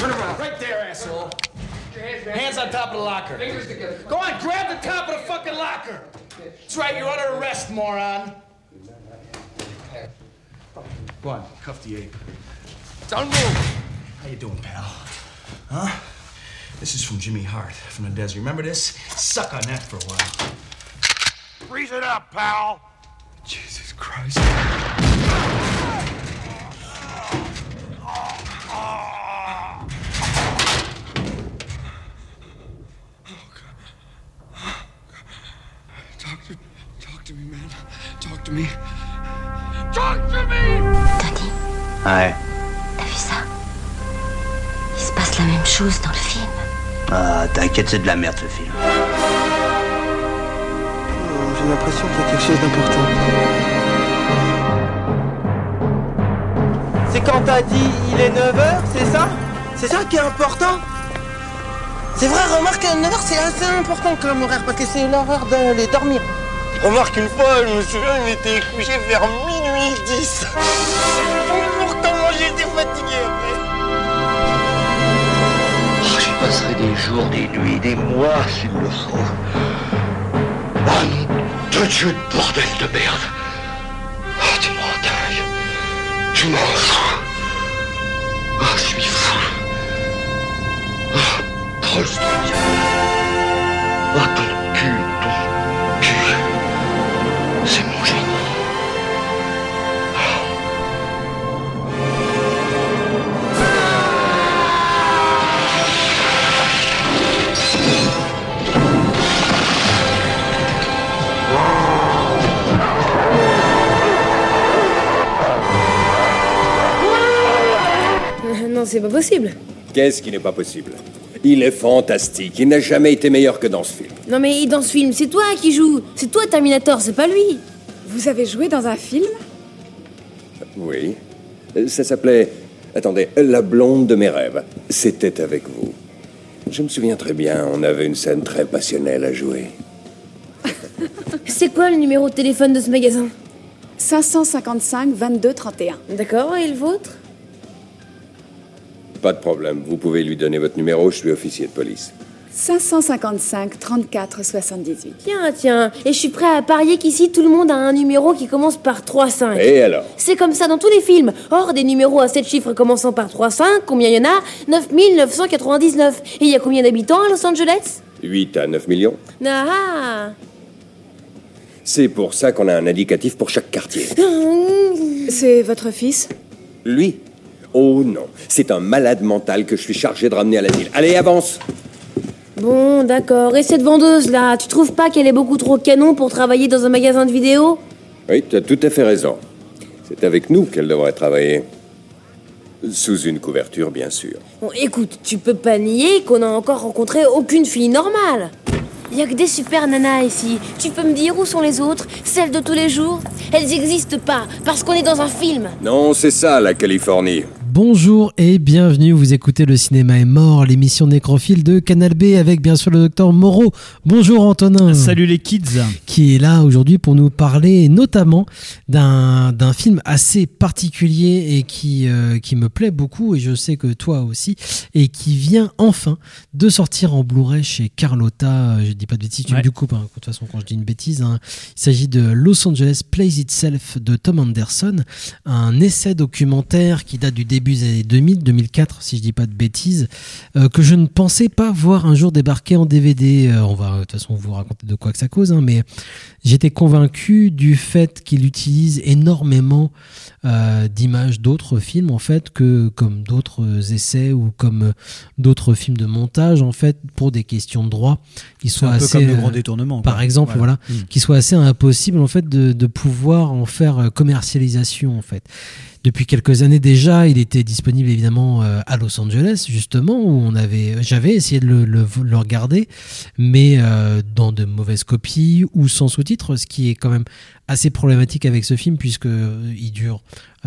Turn around. Right there, asshole. Hands on top of the locker. Fingers together. Go on, grab the top of the fucking locker. That's right, you're under arrest, moron. Go on, cuff the ape. Don't move. How you doing, pal? Huh? This is from Jimmy Hart from the desert. Remember this? Suck on that for a while. Freeze it up, pal. Jesus Christ. To me. Talk to me. Tony, Ouais. t'as vu ça? Il se passe la même chose dans le film. Ah, t'inquiète, c'est de la merde ce film. J'ai l'impression qu'il y a quelque chose d'important. C'est quand t'as dit il est 9h, c'est ça? C'est ça qui est important? C'est vrai, remarque, 9h c'est assez important comme horaire parce que c'est l'heure d'aller dormir. Remarque, une fois, je me souviens, il était couché vers minuit 10. Pourtant, j'étais fatigué après. Oh, J'y passerai des jours, des nuits, des mois s'il le faut. Ah non, de Dieu de bordel de merde. Ah, tu m'en dingue. Tu m'en fous. Ah, je suis fou. Ah, Ah, ton cul, c'est pas possible. Qu'est-ce qui n'est pas possible? Il est fantastique. Il n'a jamais été meilleur que dans ce film. Non, mais dans ce film, c'est toi qui joues. C'est toi, Terminator, c'est pas lui. Vous avez joué dans un film? Oui. Ça s'appelait. Attendez, La blonde de mes rêves. C'était avec vous. Je me souviens très bien, on avait une scène très passionnelle à jouer. C'est quoi le numéro de téléphone de ce magasin? 555 22 31. D'accord, et le vôtre? Pas de problème, vous pouvez lui donner votre numéro, je suis officier de police. 555 34 78. Tiens, tiens, et je suis prêt à parier qu'ici tout le monde a un numéro qui commence par 3-5. Et alors? C'est comme ça dans tous les films. Or, des numéros à 7 chiffres commençant par 3-5, combien il y en a? 9999. Et il y a combien d'habitants à Los Angeles? 8 à 9 millions Ah C'est pour ça qu'on a un indicatif pour chaque quartier. C'est votre fils? Lui Oh non, c'est un malade mental que je suis chargé de ramener à l'asile. Allez, avance Bon, d'accord. Et cette vendeuse-là, tu trouves pas qu'elle est beaucoup trop canon pour travailler dans un magasin de vidéo Oui, tu as tout à fait raison. C'est avec nous qu'elle devrait travailler. Sous une couverture, bien sûr. Bon, écoute, tu peux pas nier qu'on a encore rencontré aucune fille normale. Y a que des super nanas ici. Tu peux me dire où sont les autres Celles de tous les jours? Elles existent pas, parce qu'on est dans un film. Non, c'est ça, la Californie. Bonjour et bienvenue, vous écoutez Le Cinéma est mort, l'émission nécrophile de Canal B avec bien sûr le docteur Moreau. Bonjour Antonin. Salut les kids. Qui est là aujourd'hui pour nous parler notamment d'un film assez particulier et qui, euh, qui me plaît beaucoup et je sais que toi aussi et qui vient enfin de sortir en Blu-ray chez Carlotta. Je dis pas de bêtises, tu Ouais. du coup, hein, de toute façon quand je dis une bêtise. hein. Il s'agit de Los Angeles Plays Itself de Tom Anderson, un essai documentaire qui date du début des années 2000, 2004 si je dis pas de bêtises, euh, que je ne pensais pas voir un jour débarquer en DVD. Euh, on va de toute façon vous raconter de quoi que ça cause, hein, mais j'étais convaincu du fait qu'il utilise énormément euh, d'images d'autres films en fait que comme d'autres essais ou comme d'autres films de montage en fait pour des questions de droit qui soient un peu assez comme le euh, grand détournement. par quoi. exemple voilà, Mm. qui soit assez impossible en fait de, de pouvoir en faire euh, commercialisation en fait depuis quelques années déjà il était disponible évidemment à Los Angeles justement où on avait j'avais essayé de le, le- le regarder mais euh, dans de mauvaises copies ou sans sous-titres ce qui est quand même assez problématique avec ce film puisque euh, il dure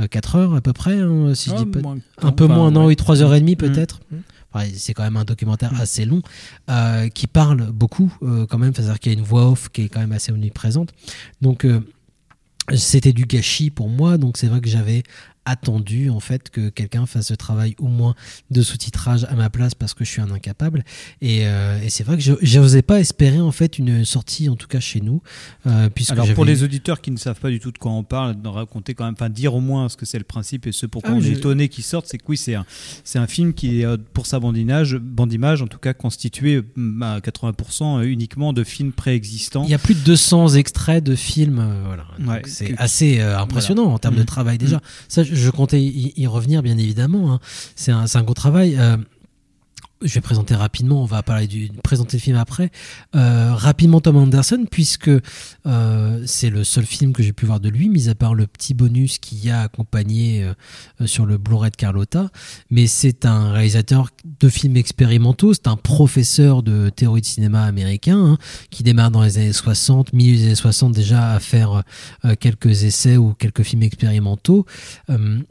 4 heures à peu près hein, si je Ah, dis pas moins- un peu enfin, moins non ouais. oui 3 heures et demie Mm. peut-être Mm. Enfin, c'est quand même un documentaire assez long euh, qui parle beaucoup euh, quand même, c'est-à-dire qu'il y a une voix off qui est quand même assez omniprésente. Donc euh, c'était du gâchis pour moi, donc c'est vrai que j'avais attendu en fait que quelqu'un fasse ce travail au moins de sous-titrage à ma place parce que je suis un incapable. Et, euh, et c'est vrai que je n'osais pas espérer en fait une sortie en tout cas chez nous euh, puisque Alors pour les auditeurs qui ne savent pas du tout de quoi on parle, de raconter quand même, enfin dire au moins ce que c'est le principe et ce pourquoi Ah, on je- est étonné qu'il sorte, c'est que oui, c'est un, c'est un film qui est euh, pour sa bandinage, bandimage en tout cas constitué mm, à 80% uniquement de films préexistants. il y a plus de 200 extraits de films euh, voilà. Ouais, c'est assez impressionnant en termes de Mhm. travail déjà. Ça je, je comptais y, revenir bien évidemment hein. c'est un, un gros travail Euh, je vais présenter rapidement, on va parler du présenter le film après. Euh, rapidement Tom Anderson, puisque euh, c'est le seul film que j'ai pu voir de lui, mis à part le petit bonus qui a accompagné euh, sur le Blu-ray de Carlotta. Mais c'est un réalisateur de films expérimentaux, c'est un professeur de théorie de cinéma américain hein, qui démarre dans les années 60, milieu des années 60 déjà à faire quelques essais ou quelques films expérimentaux,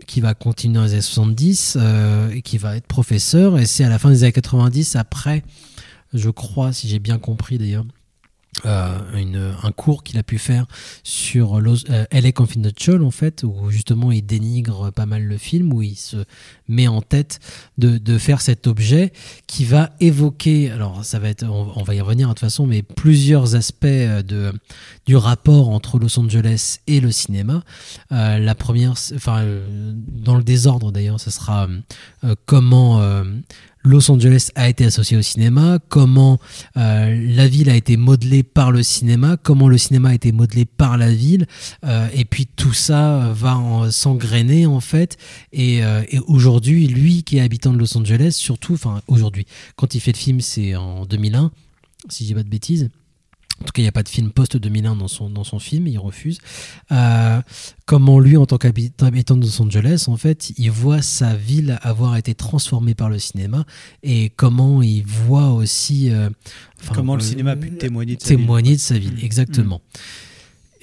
qui va continuer dans les années 70 euh, et qui va être professeur. Et c'est à la fin des années 90, après, je crois, si j'ai bien compris d'ailleurs, euh, un cours qu'il a pu faire sur euh, LA Confidential en fait où justement il dénigre pas mal le film où il se met en tête de, faire cet objet qui va évoquer alors ça va être on, va y revenir de toute façon mais plusieurs aspects euh, de du rapport entre Los Angeles et le cinéma. Euh, la première enfin dans le désordre d'ailleurs ce sera comment Los Angeles a été associé au cinéma, comment euh, la ville a été modelée par le cinéma, comment le cinéma a été modelé par la ville, euh, et puis tout ça va en- s'engrainer en fait. Et, euh, et aujourd'hui, lui qui est habitant de Los Angeles, surtout, enfin aujourd'hui, quand il fait le film, c'est en 2001, si dis pas de bêtises. En tout cas, il n'y a pas de film post-2001 dans son, dans son film, il refuse. Euh, comment lui, en tant qu'habitant de Los Angeles, en fait, il voit sa ville avoir été transformée par le cinéma et comment il voit aussi... euh, Comment le euh, cinéma a pu témoigner de sa témoigner ville. de sa ville, exactement.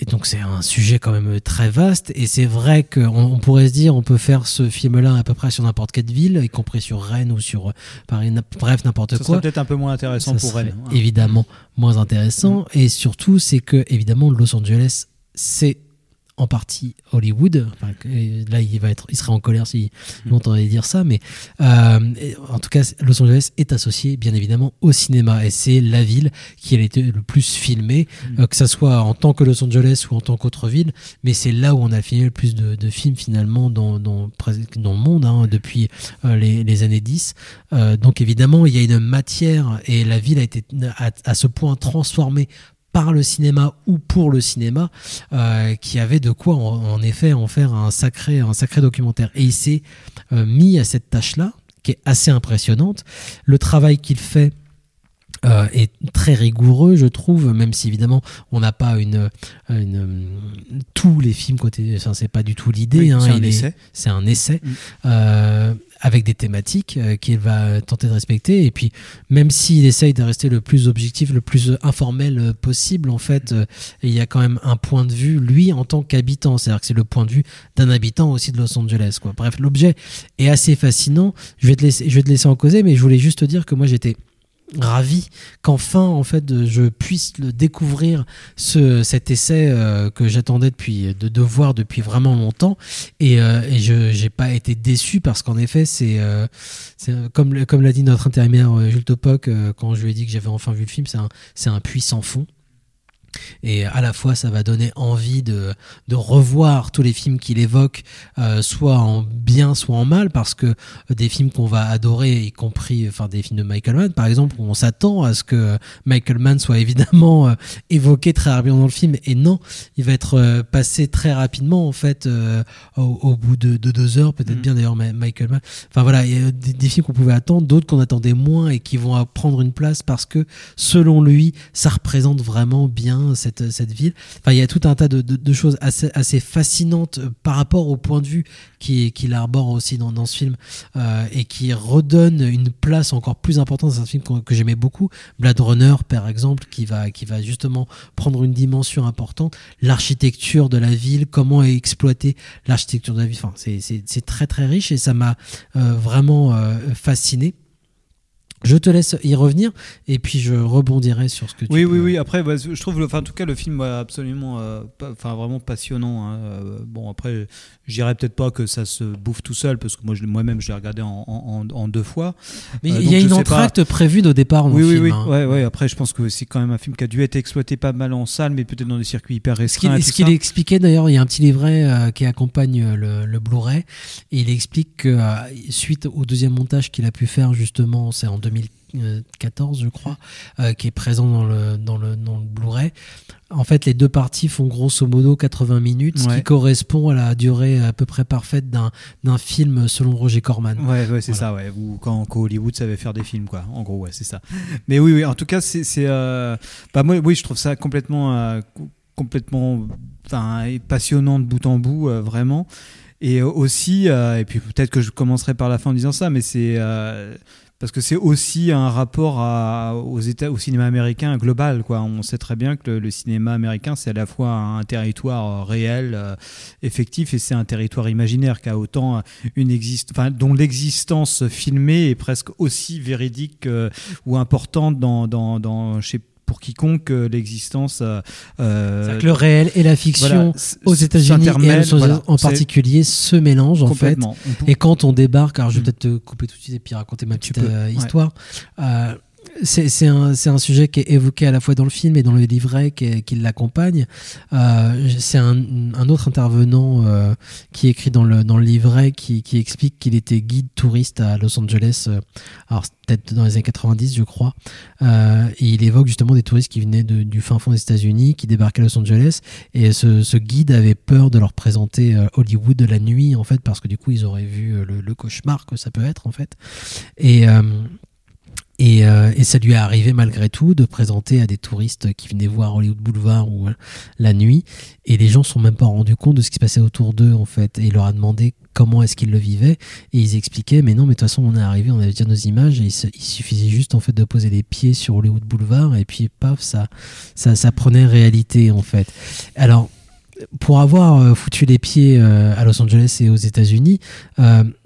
Et donc c'est un sujet quand même très vaste et c'est vrai qu'on on pourrait se dire on peut faire ce film-là à peu près sur n'importe quelle ville, y compris sur Rennes ou sur Paris, n'im- bref n'importe Ça quoi. serait peut-être un peu moins intéressant Ça pour elle. hein. Évidemment moins intéressant et surtout c'est que évidemment Los Angeles c'est en partie Hollywood. Enfin, là, il va être, il serait en colère si Mm. m'entendait dire ça, mais euh, en tout cas, Los Angeles est associé bien évidemment au cinéma et c'est la ville qui a été le plus filmée, Mm. euh, que ça soit en tant que Los Angeles ou en tant qu'autre ville, mais c'est là où on a filmé le plus de, de films finalement dans, dans, le monde hein, depuis euh, les, les années 10. Euh, donc évidemment, il y a une matière et la ville a été à, à ce point transformée par le cinéma ou pour le cinéma, euh, qui avait de quoi en, effet en faire un sacré, un sacré documentaire. Et il s'est euh, mis à cette tâche-là, qui est assez impressionnante. Le travail qu'il fait euh, est très rigoureux, je trouve, même si évidemment on n'a pas une, une tous les films côté, enfin, c'est pas du tout l'idée. Oui, hein, c'est un essai. C'est un essai Mm. euh, avec des thématiques euh, qu'il va tenter de respecter. Et puis, même s'il essaye de rester le plus objectif, le plus informel possible, en fait, euh, il y a quand même un point de vue, lui, en tant qu'habitant. C'est-à-dire que c'est le point de vue d'un habitant aussi de Los Angeles. Quoi. Bref, l'objet est assez fascinant. Je vais, te laisser, je vais te laisser en causer, mais je voulais juste te dire que moi, j'étais ravi qu'enfin en fait je puisse le découvrir ce, cet essai euh, que j'attendais depuis de, de voir depuis vraiment longtemps. Et, euh, et je j'ai pas été déçu parce qu'en effet c'est euh, comme comme l'a dit notre intérimaire Jules Topoc quand je lui ai dit que j'avais enfin vu le film c'est un c'est un puits sans fond et à la fois ça va donner envie de, de revoir tous les films qu'il évoque euh, soit en bien soit en mal parce que des films qu'on va adorer y compris enfin des films de Michael Mann par exemple où on s'attend à ce que Michael Mann soit évidemment euh, évoqué très rapidement dans le film et non il va être euh, passé très rapidement en fait au, au bout de, de deux heures peut-être Mm. bien d'ailleurs Michael Mann enfin voilà il y a des, des films qu'on pouvait attendre d'autres qu'on attendait moins et qui vont prendre une place parce que selon lui ça représente vraiment bien cette, cette ville. Enfin il y a tout un tas de, choses assez, assez fascinantes euh, par rapport au point de vue qui- qu'il arbore aussi dans, dans ce film euh, et qui redonne une place encore plus importante. Dans un film que j'aimais beaucoup. Blade Runner par exemple qui va, qui va justement prendre une dimension importante. L'architecture de la ville comment exploiter l'architecture de la ville. Enfin c'est c'est- c'est très très riche et ça m'a euh, vraiment fasciné Je te laisse y revenir et puis je rebondirai sur ce que tu Oui, peux- oui, oui. Après, bah, je trouve, enfin, en tout cas, le film absolument, euh, pas- enfin, vraiment passionnant. hein. Euh, bon, après, je dirais peut-être pas que ça se bouffe tout seul, parce que moi, moi-même, je l'ai regardé en, en- en- en deux fois. Mais Euh, il y a une entracte prévue au départ dans Oui, le oui, film. oui. hein. Ouais, ouais. Après, je pense que c'est quand même un film qui a dû être exploité pas mal en salle, mais peut-être dans des circuits hyper restreints. ce qu'il expliquait d'ailleurs, il y a un petit livret euh, qui accompagne le, le Blu-ray et il explique que suite au deuxième montage qu'il a pu faire justement, c'est en 2014 je crois, euh, qui est présent dans le, dans le, dans le Blu-ray. En fait, les deux parties font grosso modo 80 minutes, ce qui correspond à la durée à peu près parfaite d'un film selon Roger Corman. Ouais, ouais, c'est Voilà. ça, ouais. Ou quand, quand Hollywood savait faire des films, quoi. En gros, ouais, c'est ça. Mais oui, oui, en tout cas, c'est. euh, Bah, moi, oui, je trouve ça complètement. euh, co- complètement. Enfin, passionnant de bout en bout, euh, vraiment. Et euh, aussi, euh, et puis peut-être que je commencerai par la fin en disant ça, mais c'est. Euh, parce que c'est aussi un rapport aux États, au cinéma américain global. Quoi. On sait très bien que le, le cinéma américain, c'est à la fois un territoire euh, réel, euh, effectif, et c'est un territoire imaginaire qui a autant une existe, enfin, dont l'existence filmée est presque aussi véridique euh, ou importante dans, dans, dans chez pour quiconque euh, l'existence. euh, euh, le réel et la fiction voilà, aux États-Unis voilà. en particulier se mélangent en fait. Et quand on débarque, alors je vais Mm. peut-être te couper tout de suite et puis raconter ma petite peux, euh, ouais. histoire. Euh, c'est un, un sujet qui est évoqué à la fois dans le film et dans le livret qui, qui l'accompagne. Euh, c'est un, un autre intervenant euh, qui écrit dans le, dans le livret qui, qui explique qu'il était guide touriste à Los Angeles, euh, alors peut-être dans les années 90 je crois, Euh, et il évoque justement des touristes qui venaient de- du fin fond des États-Unis, qui débarquaient à Los Angeles, et ce, ce guide avait peur de leur présenter euh, Hollywood de la nuit en fait, parce que du coup ils auraient vu euh, le, le cauchemar que ça peut être en fait. Et et, euh, et ça lui est arrivé malgré tout de présenter à des touristes qui venaient voir Hollywood Boulevard ou euh, la nuit, et les gens ne sont même pas rendus compte de ce qui se passait autour d'eux en fait. Et il leur a demandé comment est-ce qu'ils le vivaient, et ils expliquaient mais non mais de toute façon on est arrivé, on avait déjà nos images, il, suffisait juste en fait de poser les pieds sur Hollywood Boulevard, et puis paf ça ça, ça prenait réalité en fait. Alors pour avoir euh, foutu les pieds euh, à Los Angeles et aux États-Unis,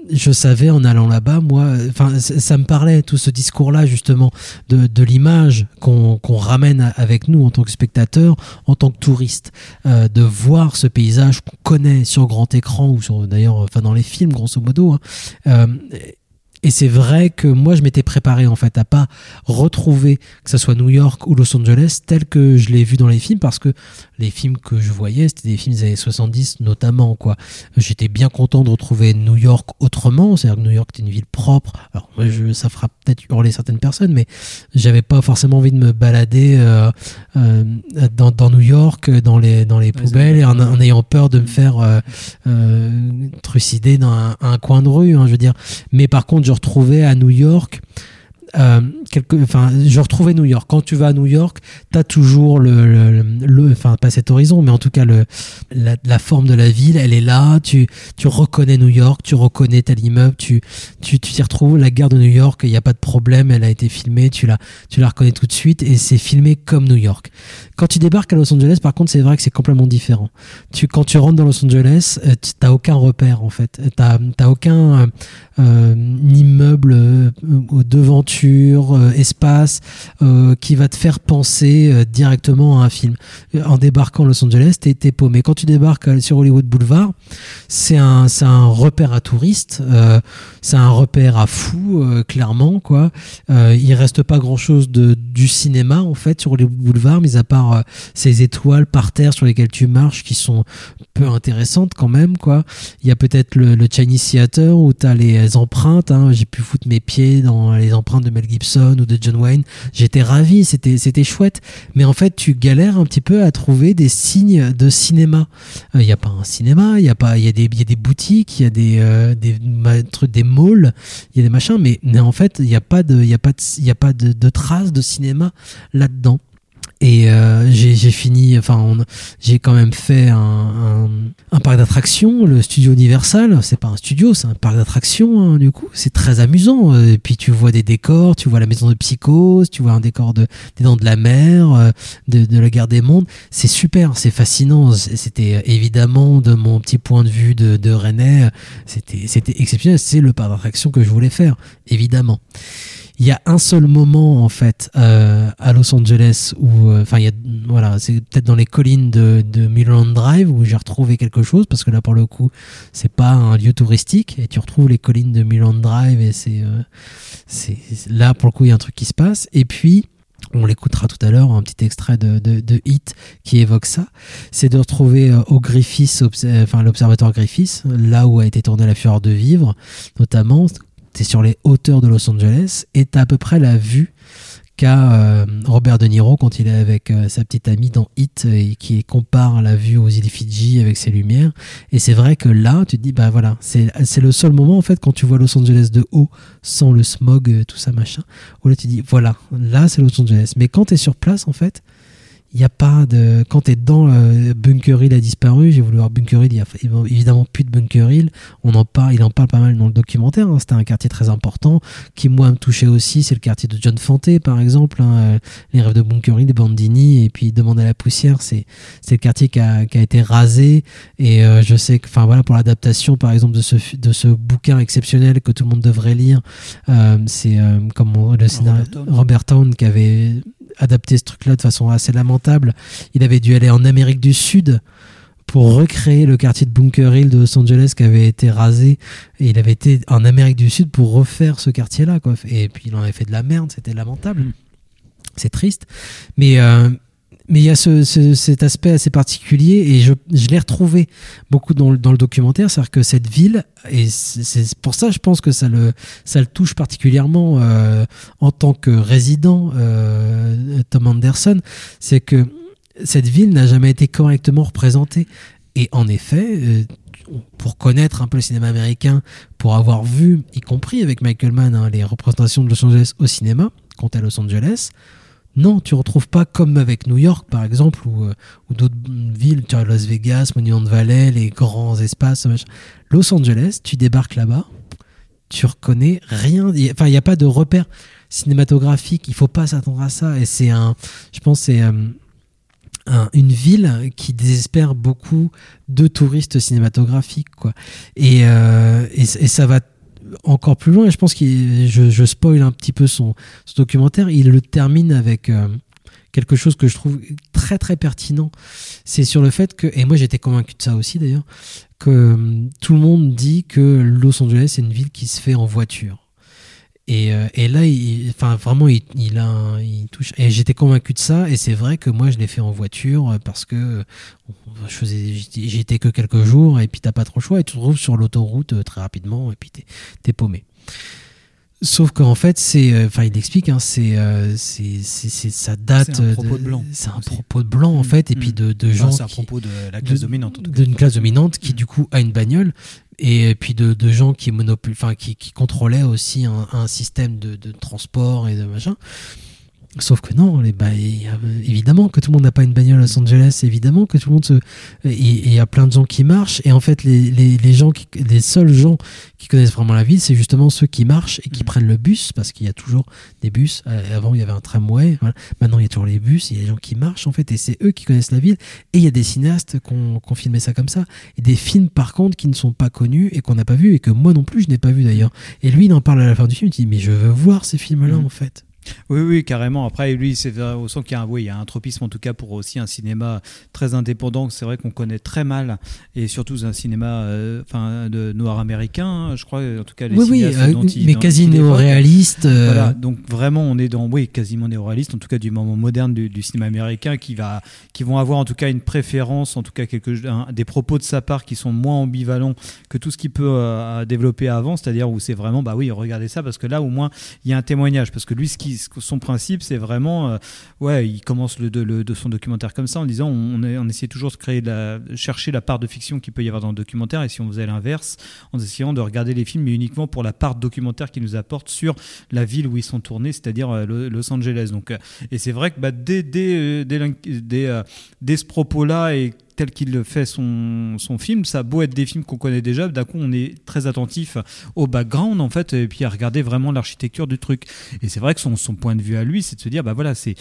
je savais en allant là-bas, moi, enfin, ça, me parlait tout ce discours-là justement de, l'image qu'on ramène avec nous en tant que spectateur, en tant que touriste, euh, de voir ce paysage qu'on connaît sur grand écran ou sur d'ailleurs, enfin dans les films grosso modo. hein. Euh, et c'est vrai que moi, je m'étais préparé en fait à pas retrouver que ce soit New York ou Los Angeles tel que je l'ai vu dans les films parce que les films que je voyais, c'était des films des années 70 notamment quoi. J'étais bien content de retrouver New York autrement, c'est-à-dire que New York était une ville propre. Alors moi, je, ça fera peut-être hurler certaines personnes, mais j'avais pas forcément envie de me balader euh, euh, dans, dans New York, dans les dans les poubelles, en, en ayant peur de me faire euh, euh, trucider dans un, un coin de rue. hein, je veux dire. Mais par contre, je retrouvais à New York. Euh, quelque, enfin, je retrouvais New York. Quand tu vas à New York, t'as toujours le, le, enfin pas cet horizon, mais en tout cas le, la, la forme de la ville, elle est là. Tu, tu reconnais New York, tu reconnais tel immeuble, tu, tu, tu t'y retrouves. La gare de New York, il n'y a pas de problème, elle a été filmée, tu la, tu la reconnais tout de suite et c'est filmé comme New York. Quand tu débarques à Los Angeles, par contre, c'est vrai que c'est complètement différent. Tu, quand tu rentres dans Los Angeles, euh, tu- t'as aucun repère en fait. T'as, t'as aucun euh, euh, immeuble, euh, euh, devanture, euh, espace euh, qui va te faire penser euh, directement à un film. En débarquant à Los Angeles, t'es, t'es paumé. Quand tu débarques sur Hollywood Boulevard, c'est un, un repère à touristes, c'est un repère à fous, clairement quoi. Il reste pas grand chose de du cinéma en fait sur Hollywood Boulevard, mis à part ces étoiles par terre sur lesquelles tu marches qui sont peu intéressantes quand même quoi. Il y a peut-être le, le Chinese Theater où tu as les empreintes. hein. J'ai pu foutre mes pieds dans les empreintes de Mel Gibson ou de John Wayne. J'étais ravi, c'était chouette. Mais en fait, tu galères un petit peu à trouver des signes de cinéma. Euh, Il n'y a pas un cinéma, il y a pas, il y a des boutiques, il y a des euh, des des malls, il y a des machins. Mais, en fait, il n'y a pas de il y a pas y a pas de, de traces de cinéma là-dedans. Et euh, j'ai fini, enfin, j'ai quand même fait un, parc d'attractions, le studio Universal. C'est pas un studio, c'est un parc d'attractions, hein, du coup. C'est très amusant. Euh, Et puis tu vois des décors, tu vois la maison de Psychose, tu vois un décor de, des Dents de la Mer, euh, de, la Guerre des Mondes. C'est super, c'est fascinant. C'était évidemment, de mon petit point de vue de, de Rennais, c'était exceptionnel. C'est le parc d'attractions que je voulais faire, évidemment. Il y a un seul moment en fait euh, à Los Angeles où, euh, enfin, a, voilà, c'est peut-être dans les collines de, de Mulholland Drive où j'ai retrouvé quelque chose parce que là pour le coup, c'est pas un lieu touristique et tu retrouves les collines de Mulholland Drive et c'est, euh, c'est là pour le coup il y a un truc qui se passe. Et puis on l'écoutera tout à l'heure, un petit extrait de, de, de Hit qui évoque ça, c'est de retrouver euh, au Griffiths, euh, enfin l'observatoire Griffiths, là où a été tournée La Fureur de Vivre, notamment, t'es sur les hauteurs de Los Angeles et t'as à peu près la vue qu'a euh, Robert De Niro quand il est avec euh, sa petite amie dans Hit et qui compare la vue aux îles Fidji avec ses lumières. Et c'est vrai que là, tu te dis, bah voilà, c'est le seul moment en fait quand tu vois Los Angeles de haut, sans le smog, euh, tout ça machin, où là tu dis, voilà, là c'est Los Angeles. Mais quand tu es sur place en fait, il n'y a pas de. Quand tu es dans euh, Bunker Hill a disparu, j'ai voulu voir Bunker Hill, il y a évidemment plus de Bunker Hill. On en parle, il en parle pas mal dans le documentaire. hein. C'était un quartier très important qui, moi, me touchait aussi. C'est le quartier de John Fante, par exemple. hein. Euh, Les rêves de Bunker Hill, des Bandini, et puis Demande à la poussière. C'est c'est le quartier qui a, qui a été rasé. Et euh, je sais que, enfin voilà, pour l'adaptation, par exemple, de ce, de ce bouquin exceptionnel que tout le monde devrait lire, euh, c'est comme on- le scénario. Robert Town qui avait adapté ce truc-là de façon assez lamentable. Il avait dû aller en Amérique du Sud pour recréer le quartier de Bunker Hill de Los Angeles qui avait été rasé. Et il avait été en Amérique du Sud pour refaire ce quartier-là. Quoi. Et puis il en avait fait de la merde, c'était lamentable. C'est triste. Mais euh, mais il y a ce, ce- cet aspect assez particulier et je, l'ai retrouvé beaucoup dans, le- documentaire, c'est-à-dire que cette ville, et c'est pour ça je pense que ça le, touche particulièrement euh, en tant que résident, euh, Tom Anderson, c'est que cette ville n'a jamais été correctement représentée. Et en effet, euh, pour connaître un peu le cinéma américain, pour avoir vu, y compris avec Michael Mann, hein, les représentations de Los Angeles au cinéma, quand à Los Angeles, non, tu retrouves pas comme avec New York, par exemple, ou, euh, d'autres villes, tu as Las Vegas, Monument Valley, les grands espaces. Los Angeles, tu débarques là-bas, tu reconnais rien. Enfin, il n'y a pas de repère cinématographique. Il faut pas s'attendre à ça. Et c'est un, je pense, c'est euh, un- une ville qui désespère beaucoup de touristes cinématographiques, quoi. Et, euh, et, et ça va encore plus loin. Et je pense que je, spoil un petit peu son, documentaire. Il le termine avec euh, quelque chose que je trouve très très pertinent. C'est sur le fait que, et moi j'étais convaincu de ça aussi d'ailleurs, que euh, tout le monde dit que Los Angeles est une ville qui se fait en voiture. Et, euh, et là, il, enfin vraiment, il, il a, il touche. Et j'étais convaincu de ça. Et c'est vrai que moi, je l'ai fait en voiture euh, parce que euh, je faisais, j'étais- que quelques jours. Et puis t'as pas trop le choix. Et tu te retrouves sur l'autoroute très rapidement. Et puis t'es, t'es paumé. Sauf qu'en fait, c'est, euh, enfin, il explique, hein, c'est, euh, c'est, ça date. C'est un propos de blanc C'est un propos de blanc en fait, et puis de, de Enfin, gens. c'est un qui- propos de la classe de- dominante, en tout cas. Mm. D'une classe dominante qui du coup a une bagnole et puis de, de gens qui enfin qui, qui contrôlaient aussi un, un système de, de transport et de machin. Sauf que non, les, bah, évidemment que tout le monde n'a pas une bagnole à Los Angeles, évidemment que tout le monde se. Il y a plein de gens qui marchent, et en fait, les, les, les gens qui, les seuls gens qui connaissent vraiment la ville, c'est justement ceux qui marchent et qui prennent le bus, parce qu'il y a toujours des bus. Euh, Avant, il y avait un tramway, voilà. maintenant, il y a toujours les bus, il y a des gens qui marchent, en fait, et c'est eux qui connaissent la ville. Et il y a des cinéastes qui ont filmé ça comme ça, et des films, par contre, qui ne sont pas connus et qu'on n'a pas vu, et que moi non plus, je n'ai pas vu d'ailleurs. Et lui, il en parle à la fin du film, il dit, mais je veux voir ces films-là, Mhm. en fait. Oui, oui, carrément. Après, lui, c'est vrai, on sent qu'il y a un, oui, il y a un tropisme en tout cas pour aussi un cinéma très indépendant. C'est vrai qu'on connaît très mal, et surtout un cinéma, euh, enfin, de noir américain. hein, je crois, en tout cas, les Oui, oui, cinéastes euh, dont il- mais quasi néo-réaliste, euh. Voilà, donc vraiment, on est dans, oui, quasiment néo-réaliste, en tout cas du moment moderne du, du cinéma américain, qui va, qui vont avoir en tout cas une préférence, en tout cas quelque, un- des propos de sa part qui sont moins ambivalents que tout ce qu'il peut euh, développer avant, c'est-à-dire où c'est vraiment, bah oui, regardez ça, parce que là, au moins, il y a un témoignage, parce que lui, ce qui, son principe, c'est vraiment, euh, ouais, il commence le, de, son documentaire comme ça en disant, on, on essaie toujours de créer, la, chercher la part de fiction qu'il peut y avoir dans le documentaire, et si on faisait l'inverse, en essayant de regarder les films, mais uniquement pour la part documentaire qu'ils nous apportent sur la ville où ils sont tournés, c'est-à-dire euh, Lo- Los Angeles. Donc, euh, et c'est vrai que bah, dès, dès, dès, dès ce propos-là, et tel qu'il fait son, son film, ça a beau être des films qu'on connaît déjà, d'un coup on est très attentif au background en fait, et puis à regarder vraiment l'architecture du truc. Et c'est vrai que son, son point de vue à lui, c'est de se dire, bah voilà, c'est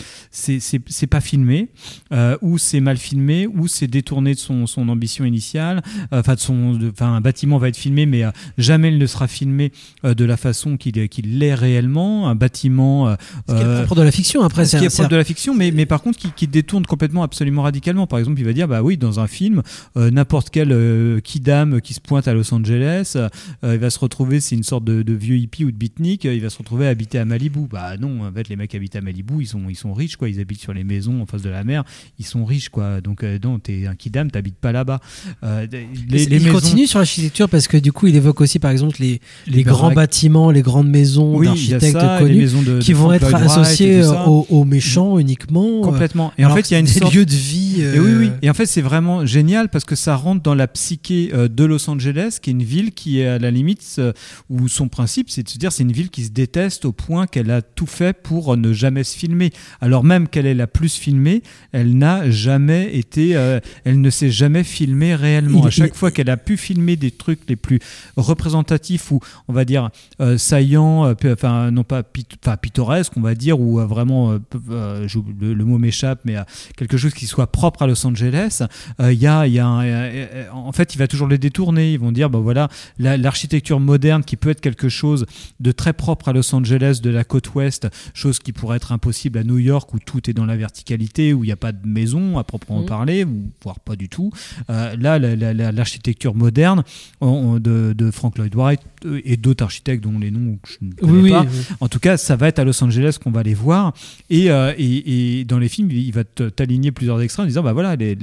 pas filmé, euh, ou c'est mal filmé, ou c'est détourné de son, son ambition initiale. Euh, Enfin, de son, enfin, un bâtiment va être filmé, mais euh, jamais il ne sera filmé de la façon qu'il qu'il l'est réellement. Un bâtiment. Ce qui est propre de la fiction, après, ce qui est propre de la fiction, mais, mais par contre qui, qui détourne complètement, absolument radicalement. Par exemple, il va dire, bah oui, dans un film, euh, n'importe quel euh, kidam qui se pointe à Los Angeles, euh, il va se retrouver, c'est une sorte de, de vieux hippie ou de beatnik, euh, il va se retrouver à habiter à Malibu. Bah non, en fait, les mecs habitent à Malibu, ils sont, ils sont riches, quoi. Ils habitent sur les maisons en face de la mer, ils sont riches, quoi. Donc, non, t'es un kidam, t'habites pas là-bas. Les, les il maisons- continue sur l'architecture parce que du coup, il évoque aussi, par exemple, les, les, Les grands bâtiments, les grandes maisons Oui, d'architectes connus maisons de- qui de vont être associés aux, aux méchants uniquement. Complètement. Et en fait, il y a une sorte- lieux de vie. Et oui, oui. Et en fait, c'est vraiment génial parce que ça rentre dans la psyché euh, de Los Angeles, qui est une ville qui est à la limite euh, où son principe, c'est de se dire, c'est une ville qui se déteste au point qu'elle a tout fait pour ne jamais se filmer. Alors même qu'elle est la plus filmée, elle n'a jamais été, euh, elle ne s'est jamais filmée réellement. À chaque fois qu'elle a pu filmer des trucs les plus représentatifs ou on va dire euh, saillants, euh, enfin non pas pit- enfin, pittoresques, on va dire, ou euh, vraiment, euh, euh, le, le mot m'échappe, mais euh, quelque chose qui soit propre à Los Angeles. Euh, y a, y a un- euh, euh, en fait, il va toujours les détourner. Ils vont dire, bah voilà, la- l'architecture moderne qui peut être quelque chose de très propre à Los Angeles, de la côte ouest, chose qui pourrait être impossible à New York où tout est dans la verticalité, où il n'y a pas de maison à proprement Mhm. parler, voire pas du tout. Euh, là, la- la- la- l'architecture moderne on- de, de Frank Lloyd Wright et d'autres architectes dont les noms je ne connais Oui, pas. oui. En tout cas, ça va être à Los Angeles qu'on va les voir. Et, et, et dans les films, il va t'aligner plusieurs extraits en disant bah voilà, les-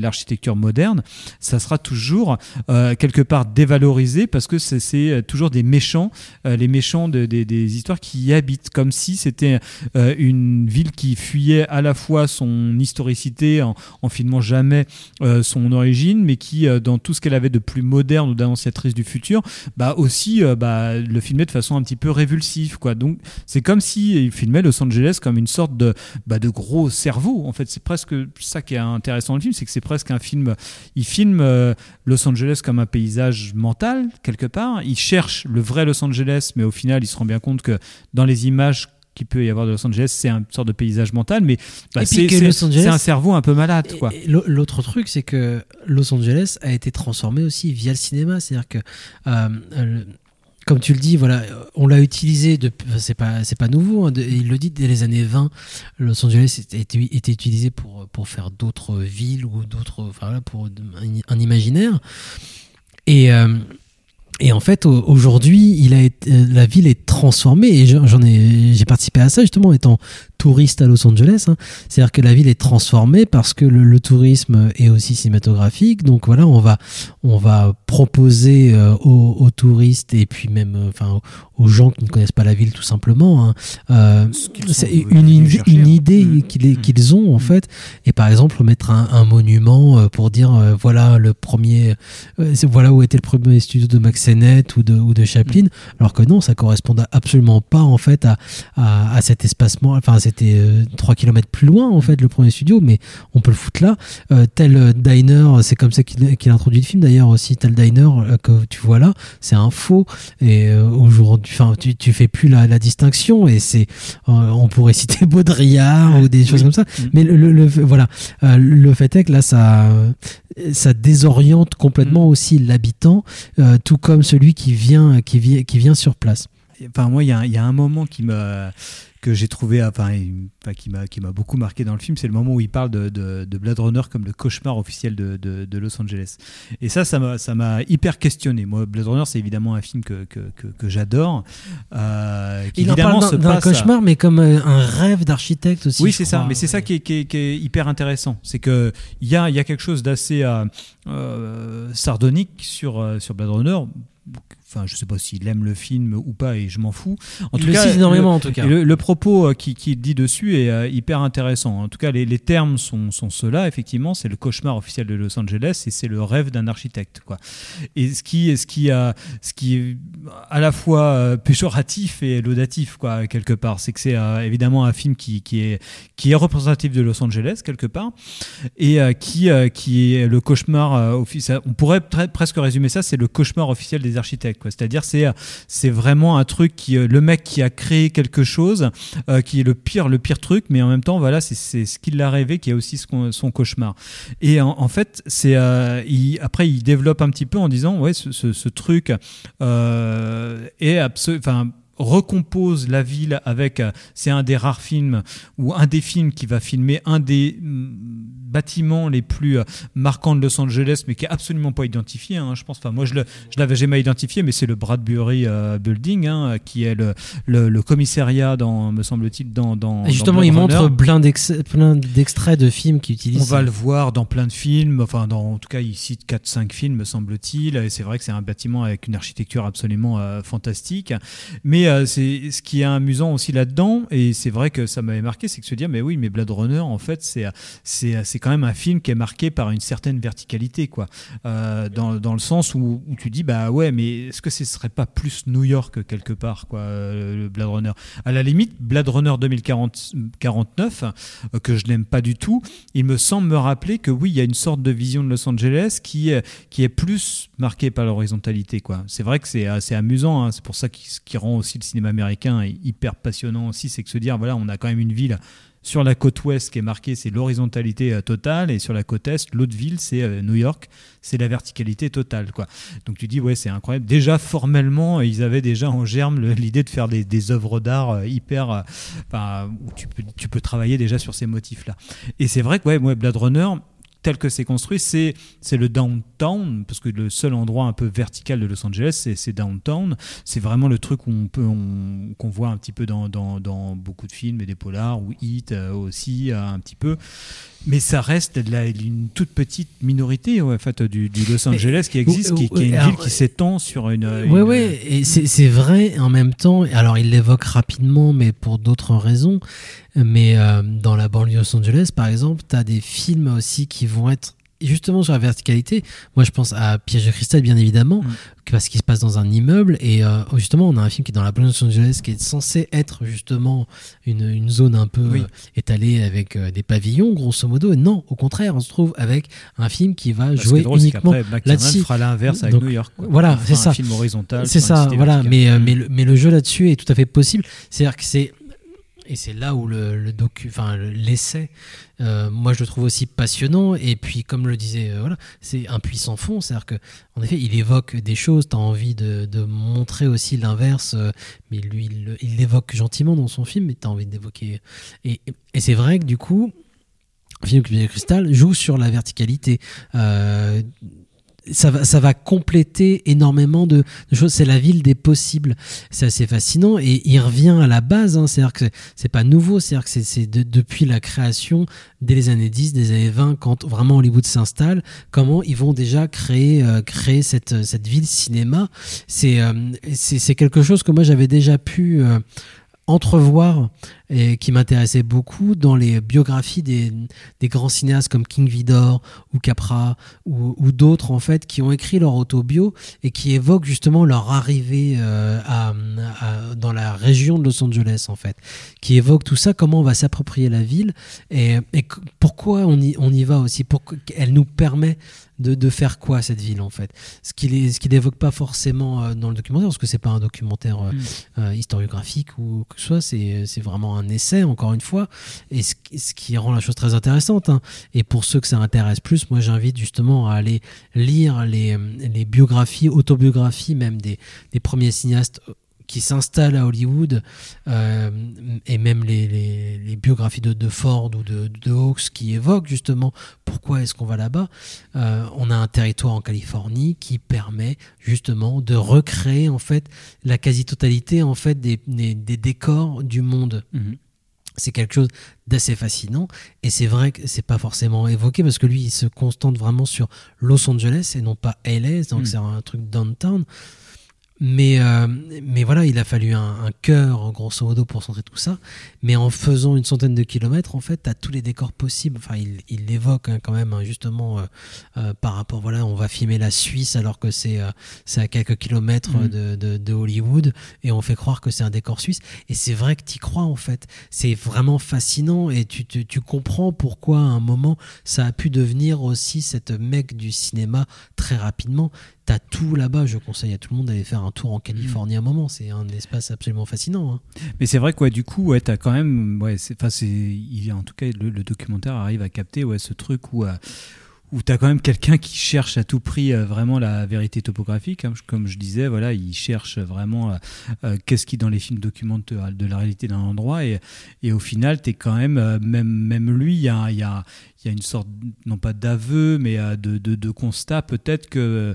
moderne, ça sera toujours euh, quelque part dévalorisé parce que c'est- c'est toujours des méchants, euh, les méchants de- des- histoires qui y habitent, comme si c'était euh, une ville qui fuyait à la fois son historicité en, filmant jamais euh, son origine, mais qui, euh, dans tout ce qu'elle avait de plus moderne ou d'annonciatrice du futur, bah aussi euh, bah, le filmait de façon un petit peu révulsive. Quoi. Donc c'est comme si il filmait Los Angeles comme une sorte de, bah, de gros cerveau. En fait, c'est presque ça qui est intéressant dans le film, c'est que c'est presque un film. Il filme euh, Los Angeles comme un paysage mental quelque part. Il cherche le vrai Los Angeles, mais au final, il se rend bien compte que dans les images qu'il peut y avoir de Los Angeles, c'est une sorte de paysage mental, mais bah, c'est un cerveau un peu malade. Quoi. L'autre truc, c'est que Los Angeles a été transformé aussi via le cinéma. C'est-à-dire que, euh, euh, comme tu le dis, voilà, on l'a utilisé. enfin, C'est pas, c'est pas nouveau. hein, de- il le dit dès les années 20. Los Angeles était, était- utilisé pour pour faire d'autres villes ou d'autres, enfin pour un, imaginaire. Et euh, et en fait, au- aujourd'hui, euh, la ville est transformée et j'en ai, j'ai participé à ça justement étant touriste à Los Angeles. hein. C'est-à-dire que la ville est transformée parce que le, le tourisme est aussi cinématographique. Donc voilà, on va, on va proposer euh, aux, aux touristes et puis même, euh, enfin, aux gens qui ne connaissent pas la ville tout simplement, hein, euh, c'est une, une, hein. idée Mm. qu'ils qu'ils ont en fait. Et par exemple, mettre un, un monument pour dire euh, voilà le premier, voilà où était le premier studio de Max Sennett ou de, ou de Chaplin. Alors que non, ça correspondait absolument pas en fait à, à, à cet espacement. Enfin, c'était euh, 3 km plus loin en fait le premier studio, mais on peut le foutre là. Euh, tel diner, c'est comme ça qu'il qu'il introduit le film d'ailleurs aussi. Tel diner euh, que tu vois là, c'est un faux. Et euh, aujourd'hui, enfin, tu, tu fais plus la, la distinction. Et c'est, on pourrait citer Baudrillard ou des choses comme ça. Mais le, le- le- voilà, le fait est que là, ça, ça désoriente complètement aussi l'habitant, tout comme celui qui vient, qui vient, qui vient sur place. enfin moi il y, a y a un moment qui m'a que j'ai trouvé enfin, il- enfin, qui m'a qui m'a beaucoup marqué dans le film c'est le moment où il parle de, de, de Blade Runner comme le cauchemar officiel de, de, Los Angeles et ça ça m'a ça m'a hyper questionné moi Blade Runner c'est évidemment un film que que, que, que j'adore euh, qui Il en évidemment parle se d'un- à- cauchemar, mais comme euh, un rêve d'architecte aussi. oui, c'est ça. Mais c'est ça qui est, qui est- qui est hyper intéressant. C'est que il y a, il y a quelque chose d'assez euh, euh, sardonique sur, sur Blade Runner. Enfin, je sais pas s'il aime le film ou pas, et je m'en fous. En Il le cite énormément, le- en tout cas. Le, le propos euh, qui, qui dit dessus est euh, hyper intéressant. En tout cas, les, les termes sont, sont ceux-là. Effectivement, c'est le cauchemar officiel de Los Angeles et c'est le rêve d'un architecte, quoi. Et ce qui, ce qui a, ce qui est à la fois euh, péjoratif et laudatif, quoi, quelque part, c'est que c'est évidemment un film qui, qui est, qui est représentatif de Los Angeles quelque part et qui, qui est le cauchemar officiel. On pourrait très- presque résumer ça, c'est le cauchemar officiel des architectes. C'est-à-dire, c'est c'est vraiment un truc qui, euh, le mec qui a créé quelque chose, euh, qui est le pire, le pire truc, mais en même temps, voilà, c'est- ce qu'il a rêvé, qui est aussi son, cauchemar. Et en, fait, c'est euh, après il développe un petit peu en disant, ouais, ce, ce- ce truc est absolument, recompose la ville avec euh, c'est un des rares films ou un des films qui va filmer un des mm, bâtiments les plus euh, marquants de Los Angeles mais qui est absolument pas identifié hein, je pense enfin moi je le je l'avais jamais identifié mais c'est le Bradbury euh, Building hein, qui est le, le, le commissariat dans me semble-t-il dans, dans Et justement, dans il montre plein d'ex- plein d'extraits de films qui utilisent. On va le voir dans plein de films, enfin dans, en tout cas il cite 4-5 films me semble-t-il, et c'est vrai que c'est un bâtiment avec une architecture absolument euh, fantastique. Mais euh, ce qui est amusant aussi là-dedans, et c'est vrai que ça m'avait marqué, c'est que se dire mais oui mais Blade Runner en fait c'est c'est quand même un film qui est marqué par une certaine verticalité quoi, Euh, dans, dans le sens où, tu dis bah ouais mais est-ce que ce serait pas plus New York quelque part quoi euh, le Blade Runner? À la limite Blade Runner 2049 euh, que je n'aime pas du tout il me semble me rappeler que oui il y a une sorte de vision de Los Angeles qui est, qui est plus marquée par l'horizontalité quoi c'est vrai que c'est assez amusant hein. c'est pour ça qui, qui rend aussi le cinéma américain hyper passionnant aussi c'est que se dire voilà on a quand même une ville sur la côte ouest qui est marquée, c'est l'horizontalité euh, totale, et sur la côte est, l'autre ville, c'est euh, New York, c'est la verticalité totale. Quoi. Donc tu dis, ouais, c'est incroyable. Déjà, formellement, ils avaient déjà en germe l'idée de faire des, œuvres d'art euh, hyper. euh, enfin, tu peux, travailler déjà sur ces motifs-là. Et c'est vrai que, ouais, moi, Blade Runner, tel que c'est construit, c'est c'est le downtown, parce que le seul endroit un peu vertical de Los Angeles, c'est downtown. C'est vraiment le truc où on peut on- qu'on voit un petit peu dans, dans, dans beaucoup de films et des polars, ou Hit euh, aussi euh, un petit peu. Mais ça reste la- une toute petite minorité ouais, en fait, du, du Los Angeles qui existe, qui, qui est une alors, ville qui s'étend sur une. Ouais, une- ouais, et c'est c'est vrai en même temps. Alors, il l'évoque rapidement, mais pour d'autres raisons. Mais euh, dans la banlieue de Los Angeles, par exemple, tu as des films aussi qui vont être justement sur la verticalité. Moi, je pense à Piège de cristal, bien évidemment, parce qu'il se passe dans un immeuble. Et euh, justement, on a un film qui est dans la banlieue de Los Angeles, qui est censé être justement une, une zone un peu Oui. euh, étalée avec des pavillons, grosso modo. Et non, au contraire, on se trouve avec un film qui va Parce jouer drôle, uniquement là-dessus. fera l'inverse avec Donc, New York, quoi. Voilà, Il c'est ça. un film horizontal C'est ça, voilà. verticale. Mais, Mm. mais, le, mais le jeu là-dessus est tout à fait possible. C'est-à-dire que c'est. Et c'est là où le, le docu, enfin le- l'essai, euh, moi je le trouve aussi passionnant. Et puis comme le disait, euh, voilà, c'est un puissant fond. C'est-à-dire que en effet, il évoque des choses. T'as envie de, de montrer aussi l'inverse, euh, mais lui, il le- l'évoque gentiment dans son film. Mais t'as envie d'évoquer. Et, c'est vrai que du coup, un film comme Cristal joue sur la verticalité. Ça va, ça va compléter énormément de, de choses. C'est la ville des possibles. C'est assez fascinant et il revient à la base. Hein, C'est-à-dire que c'est- pas nouveau. C'est-à-dire que c'est- de- depuis la création dès les années 10, des années 20, quand vraiment Hollywood s'installe, comment ils vont déjà créer, euh, créer cette, cette ville cinéma. C'est euh, c'est c'est quelque chose que moi j'avais déjà pu euh, entrevoir et qui m'intéressait beaucoup dans les biographies des, des grands cinéastes comme King Vidor ou Capra ou, d'autres en fait qui ont écrit leur autobio et qui évoquent justement leur arrivée euh, dans la région de Los Angeles en fait qui évoquent tout ça comment on va s'approprier la ville et, pourquoi on y, on y va aussi pourquoi elle nous permet de, de faire quoi cette ville en fait? Ce qu'il ce qu'il n'évoque pas forcément euh, dans le documentaire parce que c'est pas un documentaire euh, euh, historiographique ou que ce soit c'est vraiment un essai encore une fois. Et ce, qui- ce qui rend la chose très intéressante hein. et pour ceux que ça intéresse plus moi j'invite justement à aller lire les, les biographies autobiographies même des, des premiers cinéastes qui s'installent à Hollywood euh, et même les, les- les biographies de, de Ford ou de, de Hawks qui évoquent justement pourquoi est-ce qu'on va là-bas. Euh, on a un territoire en Californie qui permet justement de recréer en fait la quasi-totalité en fait des, des- des décors du monde. Mhm. C'est quelque chose d'assez fascinant et c'est vrai que c'est pas forcément évoqué parce que lui il se constante vraiment sur Los Angeles et non pas LA donc Mhm. c'est un truc downtown Mais, euh, mais voilà, il a fallu un, un cœur, grosso modo, pour centrer tout ça. Mais en faisant une centaine de kilomètres, en fait, tu as tous les décors possibles. Enfin, il, il l'évoque hein, quand même, hein, justement, euh, euh, par rapport, voilà, on va filmer la Suisse alors que c'est euh, c'est à quelques kilomètres Mhm. de, de, de Hollywood et on fait croire que c'est un décor suisse. Et c'est vrai que tu crois, en fait. C'est vraiment fascinant et tu, tu, tu comprends pourquoi, à un moment, ça a pu devenir aussi cette mec du cinéma très rapidement. T'as tout là-bas, je conseille à tout le monde d'aller faire un tour en Californie un moment. C'est un espace absolument fascinant. hein. Mais c'est vrai que ouais, du coup, ouais, t'as quand même, ouais, c'est, il, en tout cas, le, documentaire arrive à capter ouais, ce truc où, euh, où t'as quand même quelqu'un qui cherche à tout prix euh, vraiment la vérité topographique. hein. comme je disais, voilà, il cherche vraiment euh, qu'est-ce qui dans les films documente de la réalité d'un endroit et, et au final, t'es quand même, même, même lui, il y a, y a, y a une sorte, non pas d'aveu, mais de, de, de constat peut-être que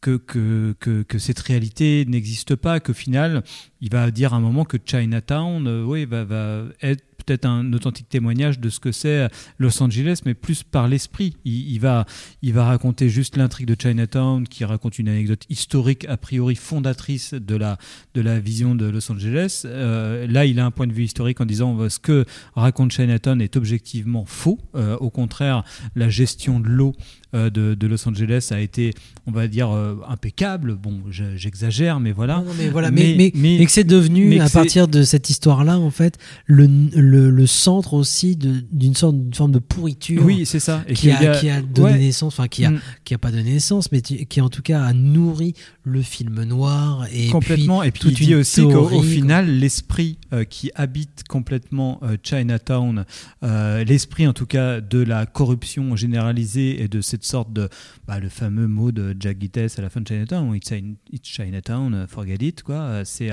que, que, que, que cette réalité n'existe pas, qu'au final, il va dire à un moment que Chinatown euh, va, va être peut-être un authentique témoignage de ce que c'est Los Angeles, mais plus par l'esprit. Il, il va, il va raconter juste l'intrigue de Chinatown, qui raconte une anecdote historique, a priori fondatrice de la, de la vision de Los Angeles. Euh, là, il a un point de vue historique en disant euh, ce que raconte Chinatown est objectivement faux. Euh, au contraire, la gestion de l'eau euh, de, de Los Angeles a été, on va dire, euh, impeccable. Bon, je- j'exagère, mais voilà. Non, non, mais voilà, mais, mais, mais que c'est devenu, à partir de cette histoire-là, en fait, le, le, le centre aussi d'une sorte d'une forme de pourriture. Oui, c'est ça. Et qui, a, a- qui a donné ouais. naissance, enfin, qui a, Mm. qui a pas donné naissance, mais qui, qui, en tout cas a nourri le film noir. Et complètement. puis, et puis toute il dit aussi qu'au final, l'esprit euh, qui habite complètement euh, Chinatown, euh, l'esprit en tout cas de la corruption généralisée et de cette sorte de, bah, le fameux mot de Jack Gittes à la fin de Chinatown, it's, it's Chinatown, forget it, quoi. C'est,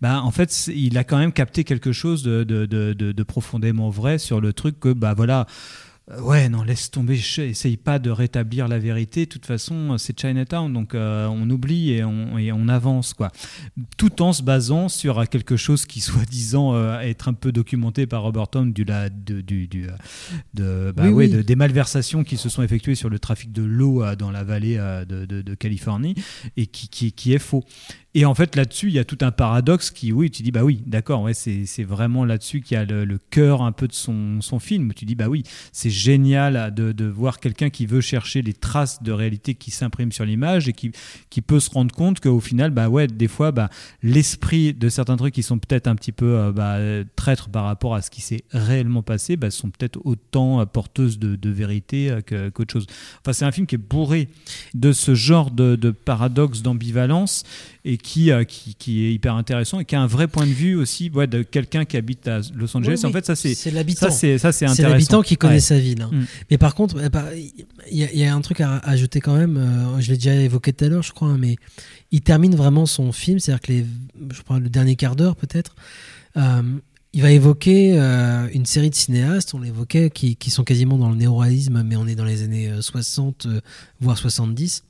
bah, en fait, il a quand même capté quelque chose de, de, de, de- de profondément vrai sur le truc que, bah voilà. Euh, Ouais, non, laisse tomber, essaye pas de rétablir la vérité. De toute façon, c'est Chinatown, donc euh, on oublie et on, et on avance, quoi. Tout en se basant sur quelque chose qui, soi-disant, euh, être un peu documenté par Robert Tom du, la, de, du, du, euh, de, bah Oui, ouais, oui. de- des malversations qui se sont effectuées sur le trafic de l'eau euh, dans la vallée de Californie et qui, qui, qui est faux. Et en fait, là-dessus, il y a tout un paradoxe qui, oui, tu dis, bah oui, d'accord, ouais, c'est vraiment là-dessus qu'il y a le, cœur un peu de son, son film. Tu dis, bah oui, c'est génial de, de voir quelqu'un qui veut chercher les traces de réalité qui s'impriment sur l'image et qui, qui peut se rendre compte qu'au final, bah ouais, des fois, bah, l'esprit de certains trucs qui sont peut-être un petit peu euh, bah, traîtres par rapport à ce qui s'est réellement passé, bah, sont peut-être autant euh, porteuses de, de vérité euh, qu'autre chose. Enfin, c'est un film qui est bourré de ce genre de, de paradoxe, d'ambivalence et qui, euh, qui, qui est hyper intéressant et qui a un vrai point de vue aussi ouais, de quelqu'un qui habite à Los Angeles. Oui, en fait, ça c'est ça c'est ça c'est C'est intéressant. l'habitant qui connaît Ouais. sa ville. hein. Mm. Mais par contre, eh ben, il y, a- il y a un truc à ajouter quand même. euh, je l'ai déjà évoqué tout à l'heure, je crois, hein, mais il termine vraiment son film, c'est-à-dire que les, je prends le dernier quart d'heure peut-être. euh, il va évoquer euh, une série de cinéastes, on l'évoquait, qui, qui sont quasiment dans le néo-réalisme, mais on est dans les années euh, 60, euh, voire 70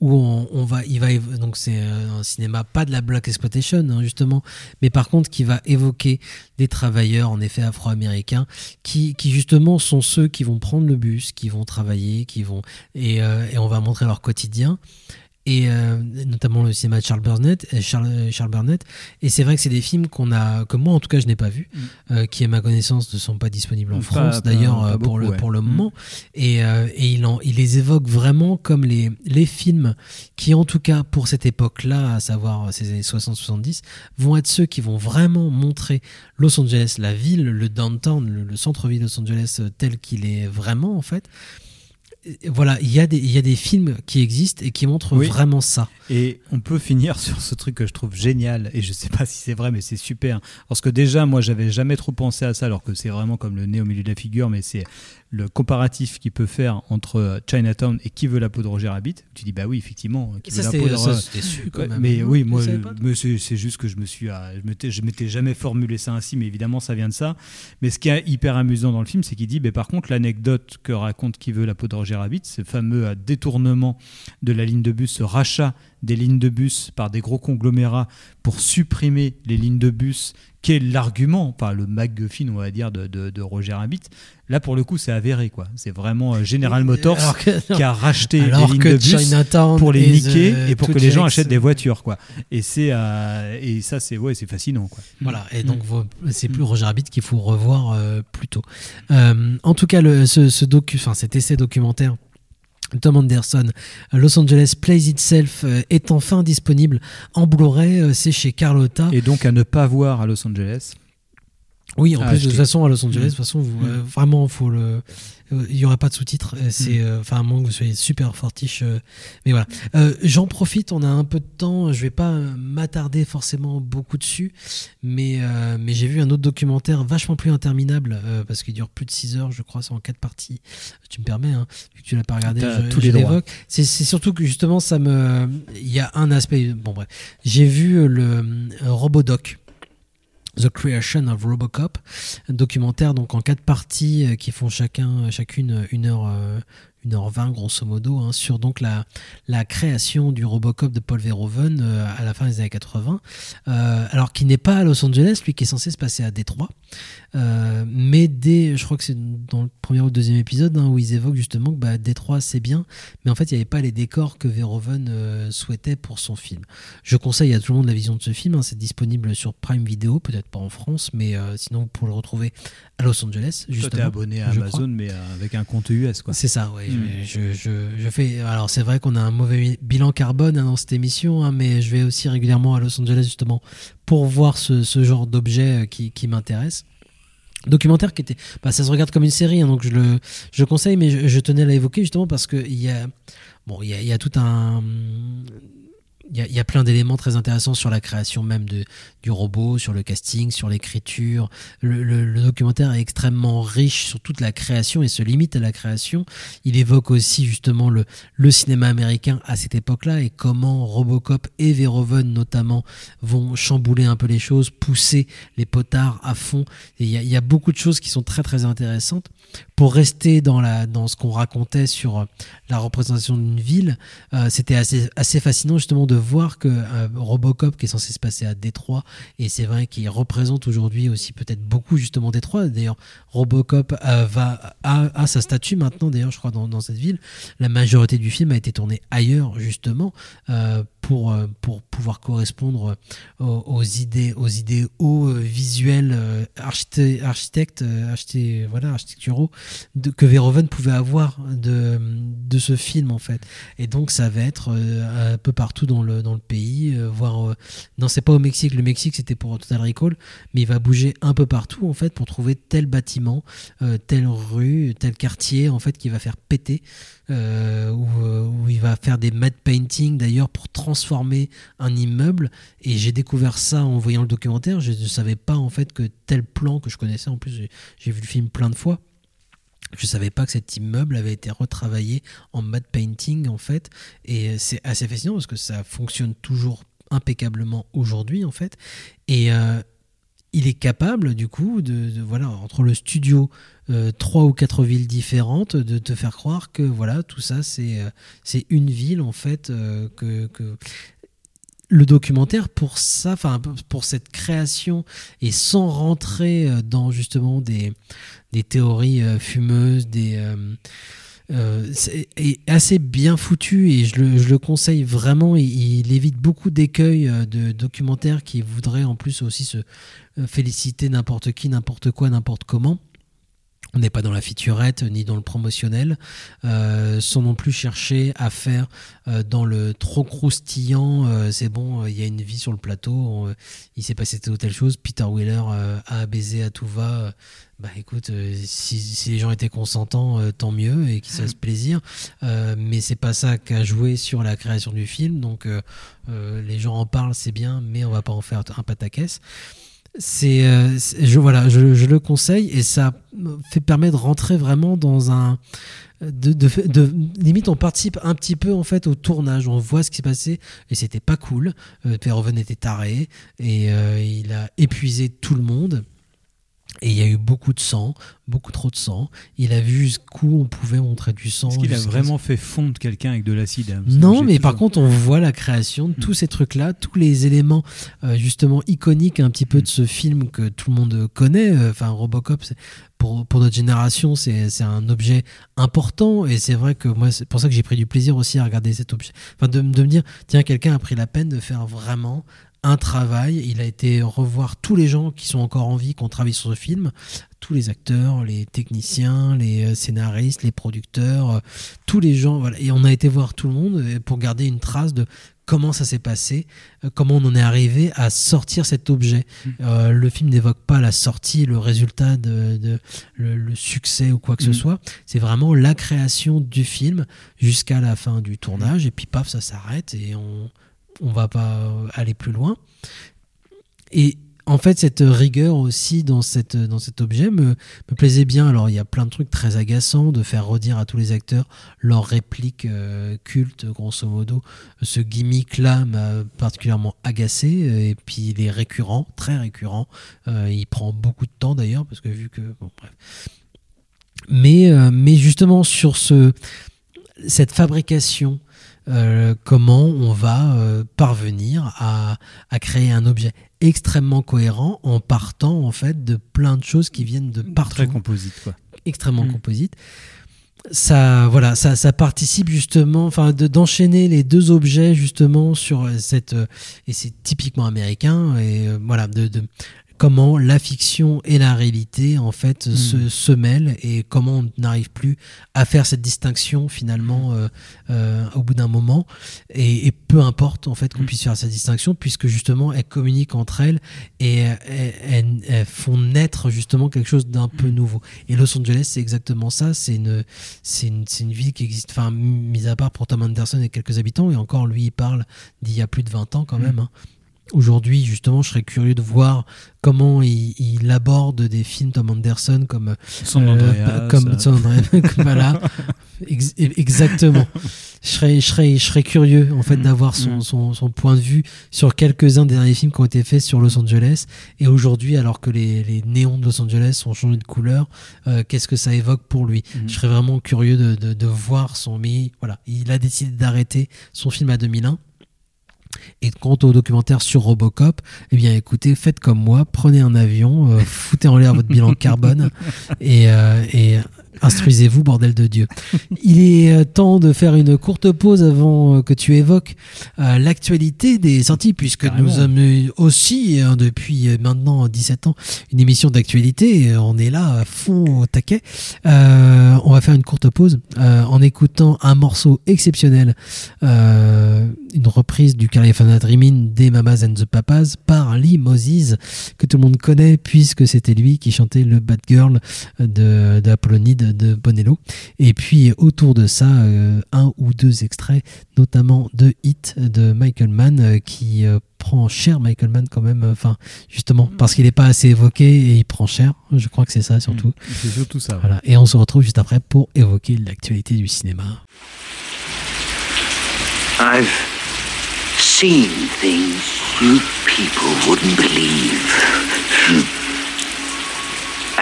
où on, va, il va donc c'est euh, un cinéma pas de la black exploitation hein, justement, mais par contre qui va évoquer des travailleurs en effet afro-américains qui, justement sont ceux qui vont prendre le bus, qui vont travailler, qui vont et, euh, et on va montrer leur quotidien et euh, notamment le cinéma de Charles Burnett, euh, Charles, euh, Charles Burnett. Et c'est vrai que c'est des films qu'on a, que moi en tout cas je n'ai pas vus, euh, qui à ma connaissance ne sont pas disponibles en Pas- France d'ailleurs pour le ouais. pour le Mm. moment. Et, euh, et il, en, il les évoque vraiment comme les, les films qui, en tout cas pour cette époque-là, à savoir ces années 60-70, vont être ceux qui vont vraiment montrer Los Angeles, la ville, le downtown, le, le centre-ville de Los Angeles tel qu'il est vraiment en fait. Voilà, il y, a des, il y a des films qui existent et qui montrent Oui. vraiment ça. Et on peut finir sur ce truc que je trouve génial, et je sais pas si c'est vrai, mais c'est super. Parce que déjà, moi, j'avais jamais trop pensé à ça, alors que c'est vraiment comme le nez au milieu de la figure, mais c'est le comparatif qu'il peut faire entre euh, Chinatown et Qui veut la peau de Roger Rabbit. Tu dis, bah oui, effectivement, Qui Et veut ça, la peau de ça, Ro- c'était su, quand Ouais, même. Mais Non, oui, moi, c'est juste que je me suis, ah, je m'étais, je m'étais jamais formulé ça ainsi, mais évidemment, ça vient de ça. Mais ce qui est hyper amusant dans le film, c'est qu'il dit, bah, par contre, l'anecdote que raconte Qui veut la peau de Roger Rabbit, ce fameux euh, détournement de la ligne de bus, ce rachat des lignes de bus par des gros conglomérats pour supprimer les lignes de bus, qui est l'argument, pas le MacGuffin, on va dire, de, de, de Roger Rabbit. Là, pour le coup, c'est avéré, quoi. C'est vraiment euh, General Motors que- qui a racheté les lignes de bus pour les niquer et pour que les gens achètent des voitures, quoi. Et c'est euh, et ça, c'est ouais, c'est fascinant, quoi. Voilà, et donc vous- c'est plus Roger Rabbit qu'il faut revoir euh, plus tôt. Euh, en tout cas, le, ce, ce docu, enfin cet essai documentaire. Tom Anderson, Los Angeles Plays Itself est enfin disponible en Blu-ray. C'est chez Carlotta. Et donc à ne pas voir à Los Angeles. Oui, en à plus de toute façon à Los Angeles, Mm. de toute façon, vous, Mm. euh, vraiment, faut le, euh, il y aura pas de sous-titres. euh, C'est, Mm. euh, enfin, à moins que vous soyez super fortiche. euh, mais voilà. Euh, J'en profite, on a un peu de temps. Je vais pas euh, m'attarder forcément beaucoup dessus, mais euh, mais j'ai vu un autre documentaire vachement plus interminable euh, parce qu'il dure plus de 6 heures, je crois, c'est en quatre parties. Tu me permets, hein, vu que tu l'as pas regardé, je, tous je les l'évoque. C'est surtout que justement, ça me, il y a un aspect. Bon bref, j'ai vu euh, le euh, Robodoc. The Creation of Robocop, un documentaire donc en quatre parties euh, qui font chacun, chacune une heure, euh, une heure vingt grosso modo, hein, sur donc la, la création du Robocop de Paul Verhoeven euh, à la fin des années 80. Euh, alors qui n'est pas à Los Angeles, lui qui est censé se passer à Détroit, euh, mais dès, je crois que c'est dans le premier ou le deuxième épisode hein, où ils évoquent justement que bah, Détroit c'est bien, mais en fait il n'y avait pas les décors que Verhoeven euh, souhaitait pour son film. Je conseille à tout le monde la vision de ce film. hein. C'est disponible sur Prime Video, peut-être pas en France, mais euh, sinon pouvez le retrouver à Los Angeles. Toi, Justement, t'es abonné à Amazon, crois. mais avec un compte US, quoi. C'est ça, oui. Mm. Je, je, je fais. Alors c'est vrai qu'on a un mauvais bilan carbone hein, dans cette émission, mais je vais aussi régulièrement à Los Angeles justement pour voir ce, ce genre d'objet qui, qui m'intéresse. Documentaire qui était, bah, ça se regarde comme une série, hein, donc je le, je conseille, mais je, tenais à l'évoquer justement parce que il y a, bon, il y y a tout un, il y a, plein d'éléments très intéressants sur la création même de, du robot, sur le casting, sur l'écriture. Le, documentaire est extrêmement riche sur toute la création et se limite à la création. Il évoque aussi justement le, le cinéma américain à cette époque-là et comment Robocop et Verhoeven notamment vont chambouler un peu les choses, pousser les potards à fond. Il y a beaucoup de choses qui sont très très intéressantes. Pour rester dans, ce qu'on racontait sur euh, la représentation d'une ville, euh, c'était assez, fascinant justement de voir que euh, Robocop, qui est censé se passer à Détroit, et c'est vrai qu'il représente aujourd'hui aussi peut-être beaucoup justement Détroit. D'ailleurs, Robocop va a, sa statue maintenant, d'ailleurs, je crois, dans, dans cette ville. La majorité du film a été tourné ailleurs, justement, pour, euh, pour pouvoir correspondre aux, aux idées, aux idéaux euh, visuels, euh, archite- architectes, euh, voilà, architecturaux, que Verhoeven pouvait avoir de, de ce film, en fait. Et donc, ça va être euh, un peu partout dans le, dans le pays, euh, voire. euh, non, c'est pas au Mexique. Le Mexique, c'était pour Total Recall, mais il va bouger un peu partout, en fait, pour trouver tel bâtiment, euh, telle rue, tel quartier, en fait, qui va faire péter, euh, où, euh, où il va faire des matte painting, d'ailleurs, pour transformer un immeuble. Et j'ai découvert ça en voyant le documentaire. Je ne savais pas, en fait, que tel plan que je connaissais, en plus, j'ai- vu le film plein de fois. Je savais pas que cet immeuble avait été retravaillé en matte painting en fait, et c'est assez fascinant parce que ça fonctionne toujours impeccablement aujourd'hui en fait, et euh, il est capable du coup de, voilà entre le studio trois ou quatre villes différentes de te faire croire que voilà tout ça c'est euh, une ville en fait euh, que, le documentaire pour ça, enfin pour cette création et sans rentrer euh, dans justement des, des théories euh, fumeuses, des euh, euh, assez bien foutu et je le, je le conseille vraiment. Il, évite beaucoup d'écueils euh, de documentaires qui voudraient en plus aussi se euh, féliciter n'importe qui, n'importe quoi, n'importe comment. On n'est pas dans la featurette ni dans le promotionnel, euh, sans non plus chercher à faire euh, dans le trop croustillant. euh, c'est bon, il y a une vie sur le plateau, on- il s'est passé telle ou telle chose. Peter Wheeler euh, a baisé à tout va. bah écoute, si, si les gens étaient consentants, euh, tant mieux et qu'ils se fassent plaisir. Euh, mais c'est pas ça qu'a joué sur la création du film. Donc euh, euh, les gens en parlent, c'est bien, mais on va pas en faire un pataquès c'est euh, c'est- je voilà je, le conseille et ça fait permet de rentrer vraiment dans un de, de, de- limite on participe un petit peu en fait au tournage on voit ce qui s'est passé et c'était pas cool. Euh, Verhoeven était taré et euh, il a épuisé tout le monde Et il y a eu beaucoup de sang, beaucoup trop de sang. Il a vu jusqu'où on pouvait montrer du sang. Est-ce qu'il a vraiment fait fondre quelqu'un avec de l'acide hein non, mais par contre, on voit la création de tous ces trucs-là, tous les éléments euh, justement iconiques un petit peu de ce film que tout le monde connaît. Euh, Enfin, Robocop, pour, pour notre génération, c'est c'est un objet important. Et c'est vrai que moi, c'est pour ça que j'ai pris du plaisir aussi à regarder cet objet. Enfin, de, de me dire, tiens, quelqu'un a pris la peine de faire vraiment un travail. Il a été revoir tous les gens qui sont encore en vie, qui ont travaillé sur ce film, tous les acteurs, les techniciens, les euh, scénaristes, les producteurs, euh, tous les gens. Voilà. Et on a été voir tout le monde euh, pour garder une trace de comment ça s'est passé, comment on en est arrivé à sortir cet objet. Euh, le film n'évoque pas la sortie, le résultat de, de- le, le succès ou quoi que ce Mhm. soit. C'est vraiment la création du film jusqu'à la fin du tournage. Et puis paf, ça s'arrête et on on va pas aller plus loin. Et en fait, cette rigueur aussi dans, cette, dans cet objet me, plaisait bien. Alors, il y a plein de trucs très agaçants de faire redire à tous les acteurs leurs répliques euh, cultes, grosso modo. Ce gimmick-là m'a particulièrement agacé. Et puis, il est récurrent, très récurrent. Euh, il prend beaucoup de temps d'ailleurs, parce que vu que. Mais, euh, mais justement, sur ce, cette fabrication, euh, comment on va euh, parvenir à, à créer un objet extrêmement cohérent en partant en fait de plein de choses qui viennent de partout. Très composite, quoi. Extrêmement Mm. composite. Ça, voilà, ça, ça participe justement, enfin, de- d'enchaîner les deux objets justement sur euh, cette, et c'est typiquement américain et voilà, de, de comment la fiction et la réalité en fait Mm. se, se mêlent et comment on n'arrive plus à faire cette distinction finalement euh, euh, au bout d'un moment. Et, et peu importe en fait qu'on puisse faire cette distinction puisque justement elles communiquent entre elles et elles, elles- elles font naître justement quelque chose d'un peu nouveau. Et Los Angeles c'est exactement ça. C'est une c'est une, c'est une ville qui existe. Enfin mis à part pour Tom Anderson et quelques habitants et encore lui il parle d'il y a plus de 20 ans quand même hein. Aujourd'hui, justement, je serais curieux de voir comment il, il aborde des films Tom Anderson comme San Andreas, comme euh. San Andreas, voilà, Ex- exactement. Je serais, je serais, je serais curieux en fait d'avoir son, Mm. son, son point de vue sur quelques-uns des derniers films qui ont été faits sur Los Angeles. Et aujourd'hui, alors que les, les néons de Los Angeles ont changé de couleur, euh, qu'est-ce que ça évoque pour lui? Mm. Je serais vraiment curieux de, de, de voir son. Mais voilà, il a décidé d'arrêter son film à 2001. Et quant au documentaire sur Robocop, eh bien écoutez, faites comme moi, prenez un avion, euh, foutez en l'air votre bilan carbone et, euh, et instruisez-vous, bordel de Dieu. Il est euh, temps de faire une courte pause avant que tu évoques euh, l'actualité des sorties, puisque Carrément. nous sommes aussi, hein, depuis maintenant 17 ans, une émission d'actualité. On est là à fond au taquet. On va faire une courte pause en écoutant un morceau exceptionnel, reprise du California Dreaming des Mamas and the Papas par Lee Moses, que tout le monde connaît puisque c'était lui qui chantait le Bad Girl de, de de, de Bonello. Et puis autour de ça, euh, un ou deux extraits, notamment de Hit de Michael Mann, euh, qui euh, prend cher Michael Mann quand même, euh, enfin justement parce qu'il n'est pas assez évoqué et il prend cher. Je crois que c'est ça surtout. C'est surtout ça. ouais. Voilà. Et on se retrouve juste après pour évoquer l'actualité du cinéma. I've seen things you people wouldn't believe. Hmm.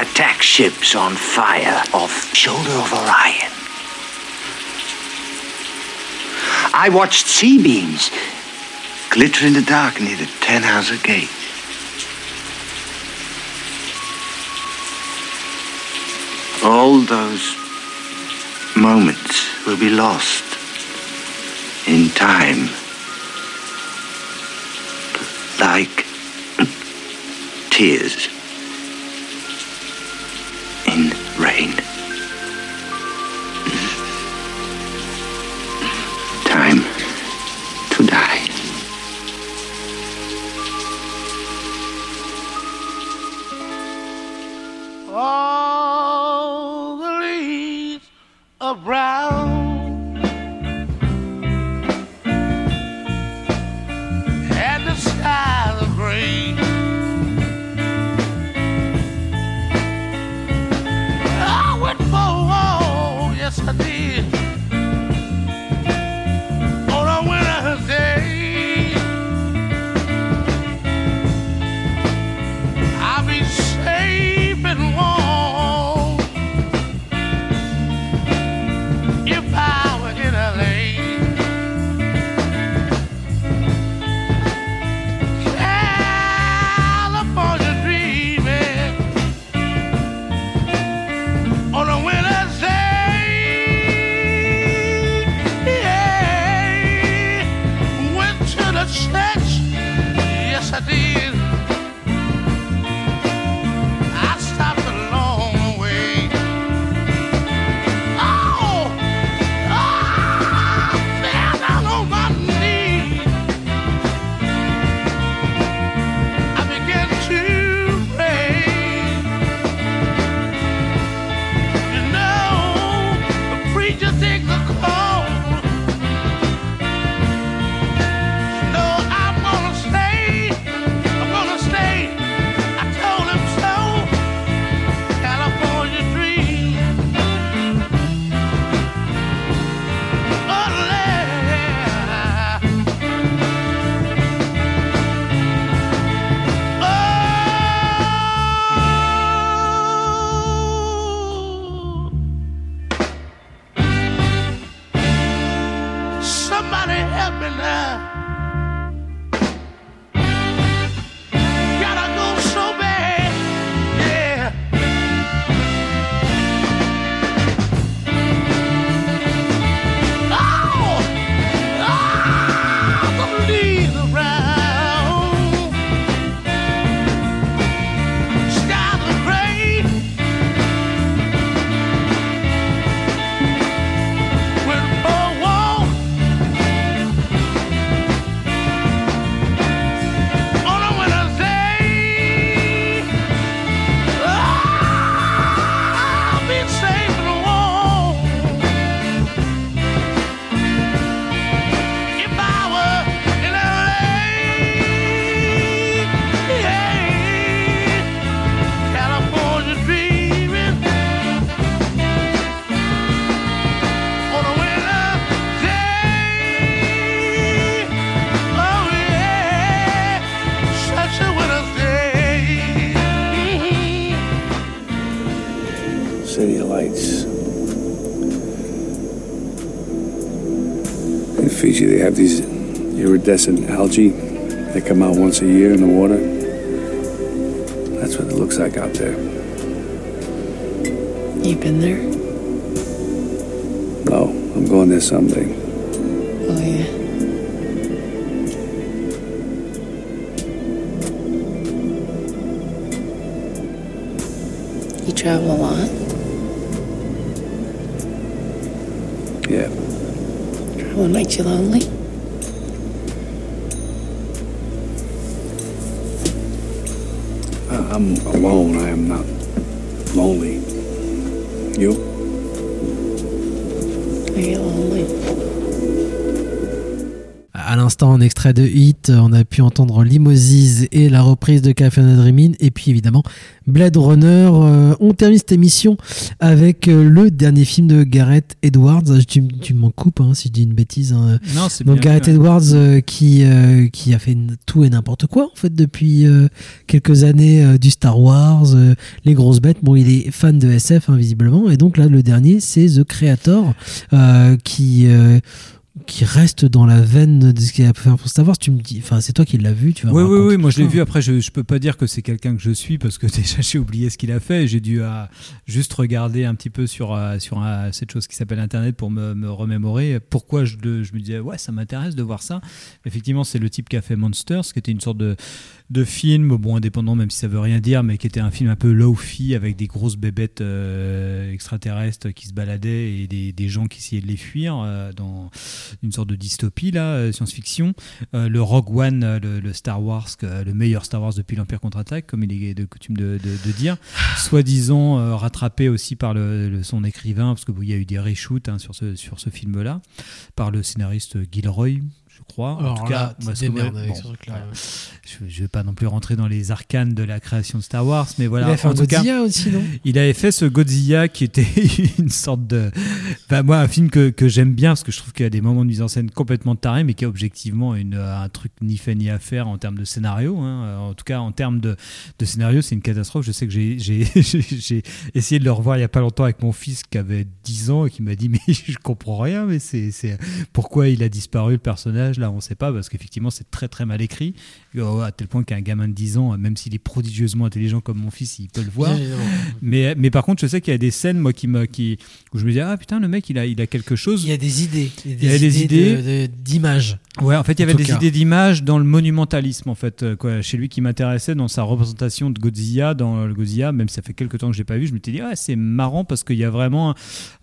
Attack ships on fire off shoulder of Orion. I watched sea beams glitter in the dark near the Tannhauser Gate. All those moments will be lost in time. Like tears in rain. Time to die. All the leaves are brown have these iridescent algae that come out once a year in the water. That's what it looks like out there. You've been there? No, I'm going there someday. Oh, yeah. You travel a lot? Yeah. Traveling makes you lonely? I'm alone. I am Extrait de Hit, on a pu entendre Limousine et la reprise de California Dreaming, et puis évidemment Blade Runner. Euh, on termine cette émission avec euh, le dernier film de Gareth Edwards. Tu, m- tu m'en coupes hein, si je dis une bêtise. hein. Non, c'est Donc Gareth hein. Edwards euh, qui, euh, qui a fait tout et n'importe quoi en fait depuis euh, quelques années du Star Wars, les grosses bêtes. Bon, il est fan de SF hein, visiblement, et donc là le dernier c'est The Creator qui qui reste dans la veine de ce qu'il a pu faire pour Star Wars. Tu me dis, enfin c'est toi qui l'as vu, tu vas Oui, oui, oui, moi je l'ai vu. Après, je, je peux pas dire que c'est quelqu'un que je suis parce que déjà j'ai oublié ce qu'il a fait. J'ai dû euh, juste regarder un petit peu sur, euh, sur euh, cette chose qui s'appelle Internet pour me, me remémorer pourquoi je, je me disais, ouais, ça m'intéresse de voir ça. Effectivement, c'est le type qui a fait Monsters, qui était une sorte de, de film, bon, indépendant, même si ça veut rien dire, mais qui était un film un peu low-fi avec des grosses bébêtes euh, extraterrestres qui se baladaient et des, des gens qui essayaient de les fuir euh, dans une sorte de dystopie, là, euh, science-fiction. Le Rogue One, le, Star Wars, le meilleur Star Wars depuis l'Empire contre-attaque, comme il est de coutume de, de- dire, soi-disant rattrapé aussi par le, son écrivain, parce qu'il y a eu des reshoots hein, sur ce, sur ce film-là, par le scénariste Gilroy. En tout là, cas, moi, avec bon, ce truc-là, voilà. Je, je vais pas non plus rentrer dans les arcanes de la création de Star Wars, mais voilà. Il a fait en un tout cas, Godzilla aussi, non? Il avait fait ce Godzilla qui était une sorte de. Enfin, moi, un film que, que j'aime bien parce que je trouve qu'il y a des moments de mise en scène complètement tarés, mais qui a objectivement une, un truc ni fait ni à faire en termes de scénario. hein. En tout cas, en termes de, de scénario, c'est une catastrophe. Je sais que j'ai- essayé de le revoir il y a pas longtemps avec mon fils qui avait 10 ans et qui m'a dit Mais je comprends rien, mais c'est- pourquoi il a disparu le personnage? Là, on sait pas parce qu'effectivement, c'est très très mal écrit. Euh, À tel point qu'un gamin de 10 ans, même s'il est prodigieusement intelligent comme mon fils, il peut le voir. Mais, mais par contre, je sais qu'il y a des scènes, moi, qui me, qui, où je me dis, ah putain, le mec, il a, il a quelque chose. Il y a des idées. Il y a Il y a des idées. d'images. Ouais, en fait, il y avait des cas. idées d'image dans le monumentalisme, en fait, euh, quoi, chez lui qui m'intéressait dans sa représentation de Godzilla, dans le Godzilla, même si ça fait quelques temps que je l'ai pas vu, je m'étais dit, ah, c'est marrant parce qu'il y a vraiment,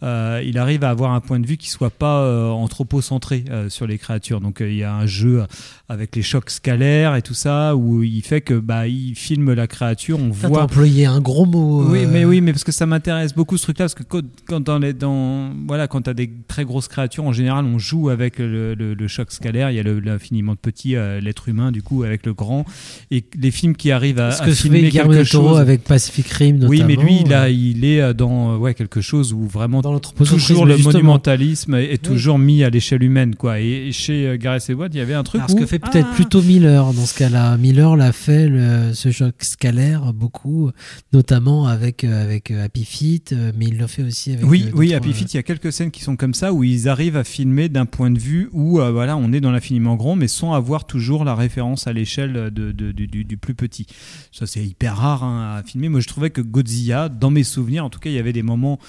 euh, il arrive à avoir un point de vue qui soit pas euh, anthropocentré euh, sur les créatures. Donc, il y a un jeu avec les chocs scalaires et tout ça, où il fait que, bah, il filme la créature, on T'as voit. employé un gros mot. Oui, euh, mais oui, mais parce que ça m'intéresse beaucoup ce truc-là, parce que quand, dans les, dans, voilà, quand t'as des très grosses créatures, en général, on joue avec le, le- le choc scalaire. Il y a l'infiniment de petit, euh, l'être humain, du coup, avec le grand. Et les films qui arrivent à, à que filmer quelque chose. avec Pacific Rim, Oui, mais lui, notamment, là, euh. il est dans ouais, quelque chose où vraiment l'anthropocentrisme, toujours le monumentalisme est, est toujours mis à l'échelle humaine, quoi. Et, et chez Gareth Edwards, il y avait un truc Alors, où fait peut-être ah, plutôt Miller dans ce cas-là. Miller l'a fait, le- ce choc scalaire, beaucoup, notamment avec, euh, avec euh, Happy Feet, euh, mais il l'a fait aussi avec. Oui, oui, Happy euh, Feet, il y a quelques scènes qui sont comme ça où ils arrivent à filmer d'un point de vue où euh, voilà, on est dans l'infiniment grand, mais sans avoir toujours la référence à l'échelle de, de- du, du- du plus petit. Ça, c'est hyper rare hein, à filmer. Moi, je trouvais que Godzilla, dans mes souvenirs, en tout cas, il y avait des moments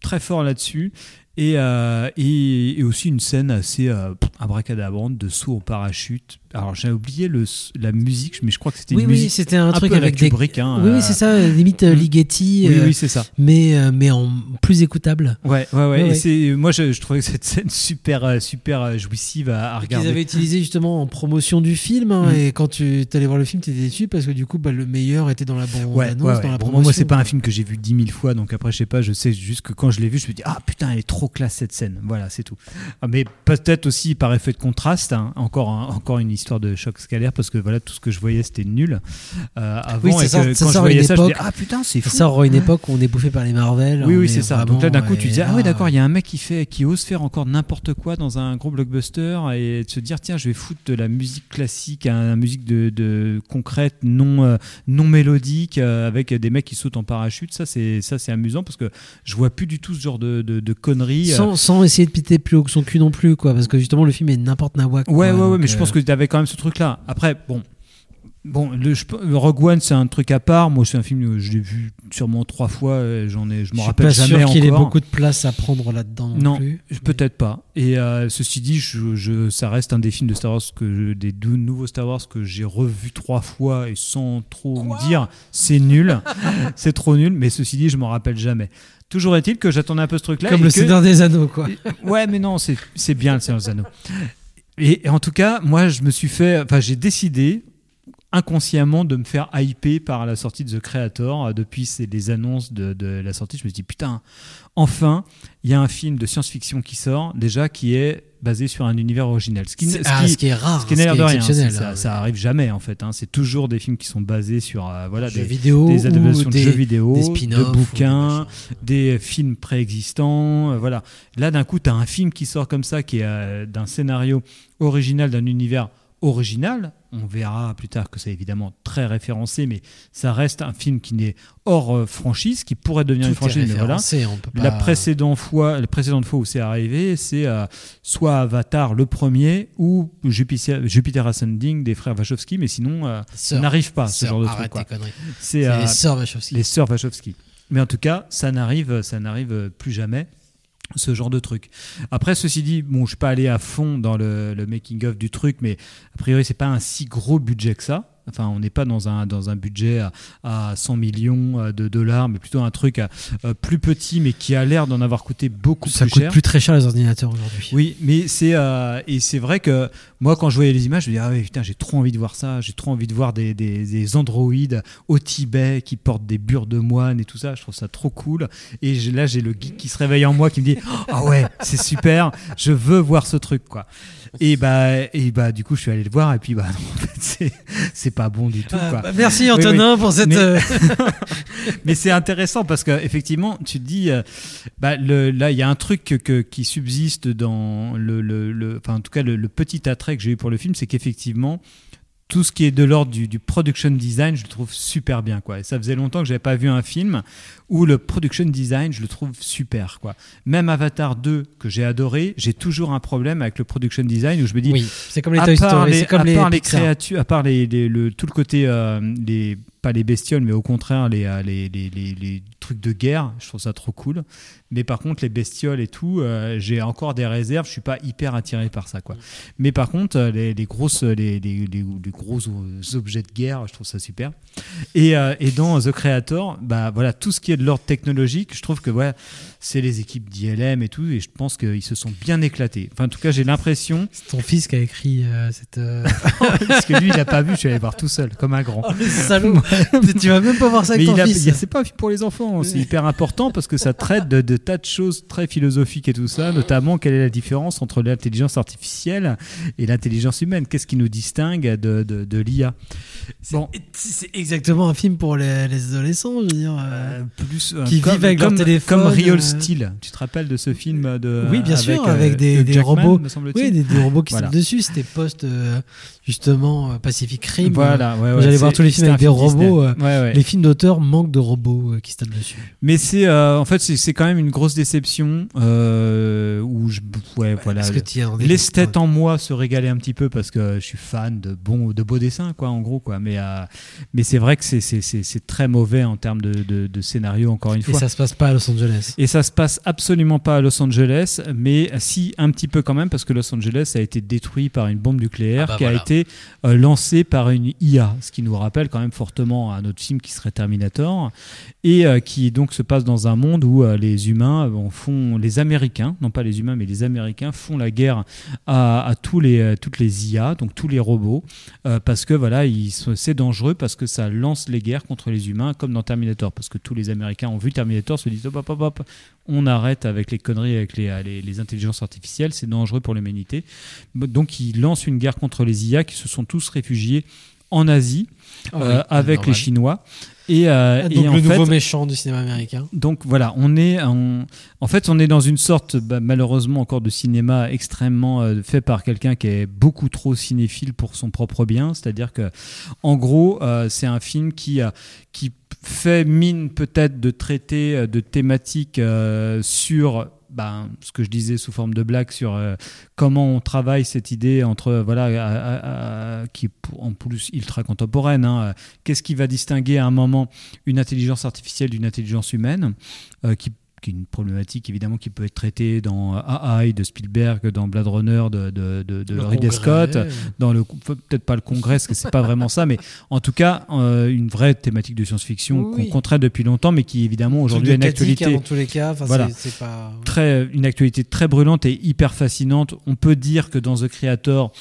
très forts là-dessus. Et, euh, et, et aussi une scène assez euh, abracadabrante de saut au parachute. Alors j'ai oublié le, la musique, mais je crois que c'était Oui, une oui, musique c'était un, truc peu avec des. Kubrick, hein, oui, euh, oui, c'est ça, limite euh, Ligeti. Oui, oui, c'est ça. Mais, mais en plus écoutable. Ouais, ouais, ouais. Ouais, et ouais. c'est, moi, je, je trouvais que cette scène super, super jouissive à, regarder. avaient utilisé justement en promotion du film. hein, Mm. Et quand tu allais voir le film, tu étais déçu parce que du coup, bah, le meilleur était dans la bande Ouais, annonce, dans la Bon, promotion. moi, c'est pas un film que j'ai vu dix mille fois, donc après, je sais pas, je sais juste que quand je l'ai vu, je me dis, ah putain, elle est trop classe cette scène. Voilà, c'est tout. Ah, Mais peut-être aussi par effet de contraste, hein, encore, encore une histoire de choc scalaire, parce que voilà, tout ce que je voyais, c'était nul euh, avant. Oui, et ça, que ça quand je voyais ça, je dis, ah putain, c'est fou. Ça sort une époque où on est bouffé par les Marvel. Oui, est c'est ça. Donc là, d'un coup, tu et ah oui, là, d'accord, il y a un mec qui fait, qui ose faire encore n'importe quoi dans un gros blockbuster et de se dire, tiens, je vais foutre de la musique classique, à la musique de, de concrète, non, euh, non mélodique, euh, avec des mecs qui sautent en parachute. Ça, c'est, ça, c'est amusant parce que je vois plus du tout ce genre de, de, de conneries. Euh. Sans, sans essayer de piter plus haut que son cul non plus, quoi. Parce que justement, le film est n'importe nawak. Ouais, quoi, ouais, ouais, mais je pense euh, que tu avais quand même ce truc-là. Après, bon. Bon, le, Rogue One, c'est un truc à part. Moi, c'est un film que je l'ai vu sûrement trois fois. et J'en ai, je Je m'en suis rappelle pas jamais sûr qu'il ait beaucoup de place à prendre là-dedans non, peut-être pas. Et euh, ceci dit, je, je- ça reste un des films de Star Wars que je- des deux nouveaux Star Wars que j'ai revu trois fois et sans trop me dire c'est nul, c'est trop nul. Mais ceci dit, je m'en rappelle jamais. Toujours est-il que j'attendais un peu ce truc-là. Comme le que- Seigneur des Anneaux, quoi. Ouais, mais non, c'est c'est bien le Seigneur des Anneaux. Et, et en tout cas, moi, je me suis fait, enfin, j'ai décidé inconsciemment de me faire hyper par la sortie de The Creator. Euh, Depuis c'est les annonces de, de la sortie, je me suis dit putain, enfin, il y a un film de science-fiction qui sort déjà qui est basé sur un univers original. Ce qui, ah, ce qui est rare, ce qui ce qui de est rien. c'est- Ça, hein, ça arrive jamais en fait. hein. C'est toujours des films qui sont basés sur euh, voilà Jeux des vidéo des adaptations de des- jeux vidéo, des de bouquins, des films préexistants. euh, voilà. Là, d'un coup, tu as un film qui sort comme ça, qui est euh, d'un scénario original, d'un univers original. On verra plus tard que c'est évidemment très référencé, mais ça reste un film qui n'est hors euh, franchise, qui pourrait devenir Tout une franchise. voilà. La précédente fois, la précédente fois où c'est arrivé, c'est euh, soit Avatar le premier ou Jupiter, Jupiter Ascending des frères Wachowski, mais sinon, euh, ça Sœurs. n'arrive pas ce genre de truc. C'est C'est euh, les sœurs Wachowski. Les sœurs Wachowski. Mais en tout cas, ça n'arrive, ça n'arrive plus jamais ce genre de truc. Après, ceci dit, bon, je suis pas allé à fond dans le, le making of du truc, mais a priori, c'est pas un si gros budget que ça. Enfin, on n'est pas dans un, dans un budget à, à 100 millions euh, de dollars, mais plutôt un truc à- euh, plus petit, mais qui a l'air d'en avoir coûté beaucoup Ça plus coûte cher. plus très cher les ordinateurs aujourd'hui. Oui, mais c'est euh, et c'est vrai que moi quand je voyais les images, je me dis ah putain j'ai trop envie de voir ça, j'ai trop envie de voir des, des, des androïdes au Tibet qui portent des bures de moine et tout ça, je trouve ça trop cool. Et là j'ai le geek qui se réveille en moi qui me dit ah ouais c'est super, je veux voir ce truc quoi. Et bah et bah du coup je suis allé le voir et puis bah non, en fait c'est pas bon du tout Ah, quoi. bah, merci, Antonin, pour cette, Mais- euh, mais c'est intéressant parce que effectivement, tu te dis, euh, bah, le, là, il y a un truc que- que- qui subsiste dans le, le- le- enfin, en tout cas, le, le petit attrait que j'ai eu pour le film, c'est qu'effectivement, tout ce qui est de l'ordre du, du production design, je le trouve super bien, quoi. Et ça faisait longtemps que j'avais pas vu un film où le production design, je le trouve super, quoi. Même Avatar 2 que j'ai adoré, j'ai toujours un problème avec le production design où je me dis, Oui, c'est comme les Toy Story, c'est comme à les part les créatures, à part les, les- le, tout le côté euh, les pas les bestioles, mais au contraire les, euh, les, les, les- trucs de guerre. Je trouve ça trop cool. Mais par contre, les bestioles et tout, euh, j'ai encore des réserves. Je suis pas hyper attiré par ça, quoi. Mais par contre, euh, les, grosses, les, les, les- les gros objets de guerre, je trouve ça super. Et, euh, et dans The Creator, bah voilà, tout ce qui est de l'ordre technologique, je trouve que ouais, c'est les équipes d'ILM et tout, et je pense qu'ils se sont bien éclatés. Enfin, en tout cas, j'ai l'impression. C'est ton fils qui a écrit euh, cette. Parce que lui, il a pas vu, je suis allé voir tout seul, comme un grand. Oh, le salaud. Tu vas même pas voir ça avec Mais ton a- fils. C'est pas un film pour les enfants, c'est hyper important parce que ça traite de, de tas de choses très philosophiques et tout ça, notamment quelle est la différence entre l'intelligence artificielle et l'intelligence humaine. Qu'est-ce qui nous distingue de, de, de l'IA Bon, C'est exactement un film pour les, les adolescents, je veux dire. euh, plus euh, qui comme, vivent avec comme, leur téléphone. comme Real euh, Steel. Tu te rappelles de ce film de Oui, bien sûr, euh, avec des, des Jackman, robots. Oui, des, des robots qui Voilà. sont dessus. C'était post euh, justement euh, Pacific Rim. Voilà, ouais, ouais, J'allais voir tous les films avec des robots. Euh, Ouais, ouais. Les films d'auteur manquent de robots euh, qui se tapent dessus. Mais c'est euh, en fait c'est quand même une grosse déception où je ouais voilà l'esthète en moi se régalait un petit peu parce que je suis fan de bons de beaux dessins quoi en gros quoi mais mais c'est vrai que c'est très mauvais en termes de, de, de scénario encore une Et fois ça se passe pas à Los Angeles. et ça se passe absolument pas à Los Angeles, mais si un petit peu quand même, parce que Los Angeles a été détruit par une bombe nucléaire Ah bah qui voilà. a été lancée par une IA, ce qui nous rappelle quand même fortement un autre film qui serait Terminator, et euh, qui donc se passe dans un monde où euh, les humains euh, font, les Américains, non pas les humains, mais les Américains font la guerre à, à tous les, toutes les IA, donc tous les robots, parce que voilà, c'est dangereux parce que ça lance les guerres contre les humains, comme dans Terminator, parce que tous les Américains ont vu Terminator, se disent hop hop hop, hop on arrête avec les conneries, avec les, les intelligences artificielles, c'est dangereux pour l'humanité. Donc ils lancent une guerre contre les IA qui se sont tous réfugiés en Asie Ah oui, euh, avec normal. les Chinois. Et, euh, Ah, et donc en le nouveau fait- méchant du cinéma américain. donc voilà, on est en, en fait on est dans une sorte bah, malheureusement encore de cinéma extrêmement euh, fait par quelqu'un qui est beaucoup trop cinéphile pour son propre bien, c'est-à-dire que en gros euh, c'est un film qui qui fait mine peut-être de traiter de thématiques sur ben, ce que je disais sous forme de blague sur euh, comment on travaille cette idée entre voilà qui est en plus ultra contemporaine hein, euh, qu'est-ce qui va distinguer à un moment une intelligence artificielle d'une intelligence humaine euh, qui qui est une problématique évidemment qui peut être traitée dans euh, AI de Spielberg, dans Blade Runner de, de, de, de Le Ridley. Scott, dans le peut-être pas le Congrès parce que c'est pas vraiment ça, mais en tout cas euh, une vraie thématique de science-fiction Oui, qu'on traite depuis longtemps, mais qui évidemment aujourd'hui a une Katic, actualité. hein, dans tous les cas, voilà, c'est- pas- très une actualité très brûlante et hyper fascinante. On peut dire que dans The Creator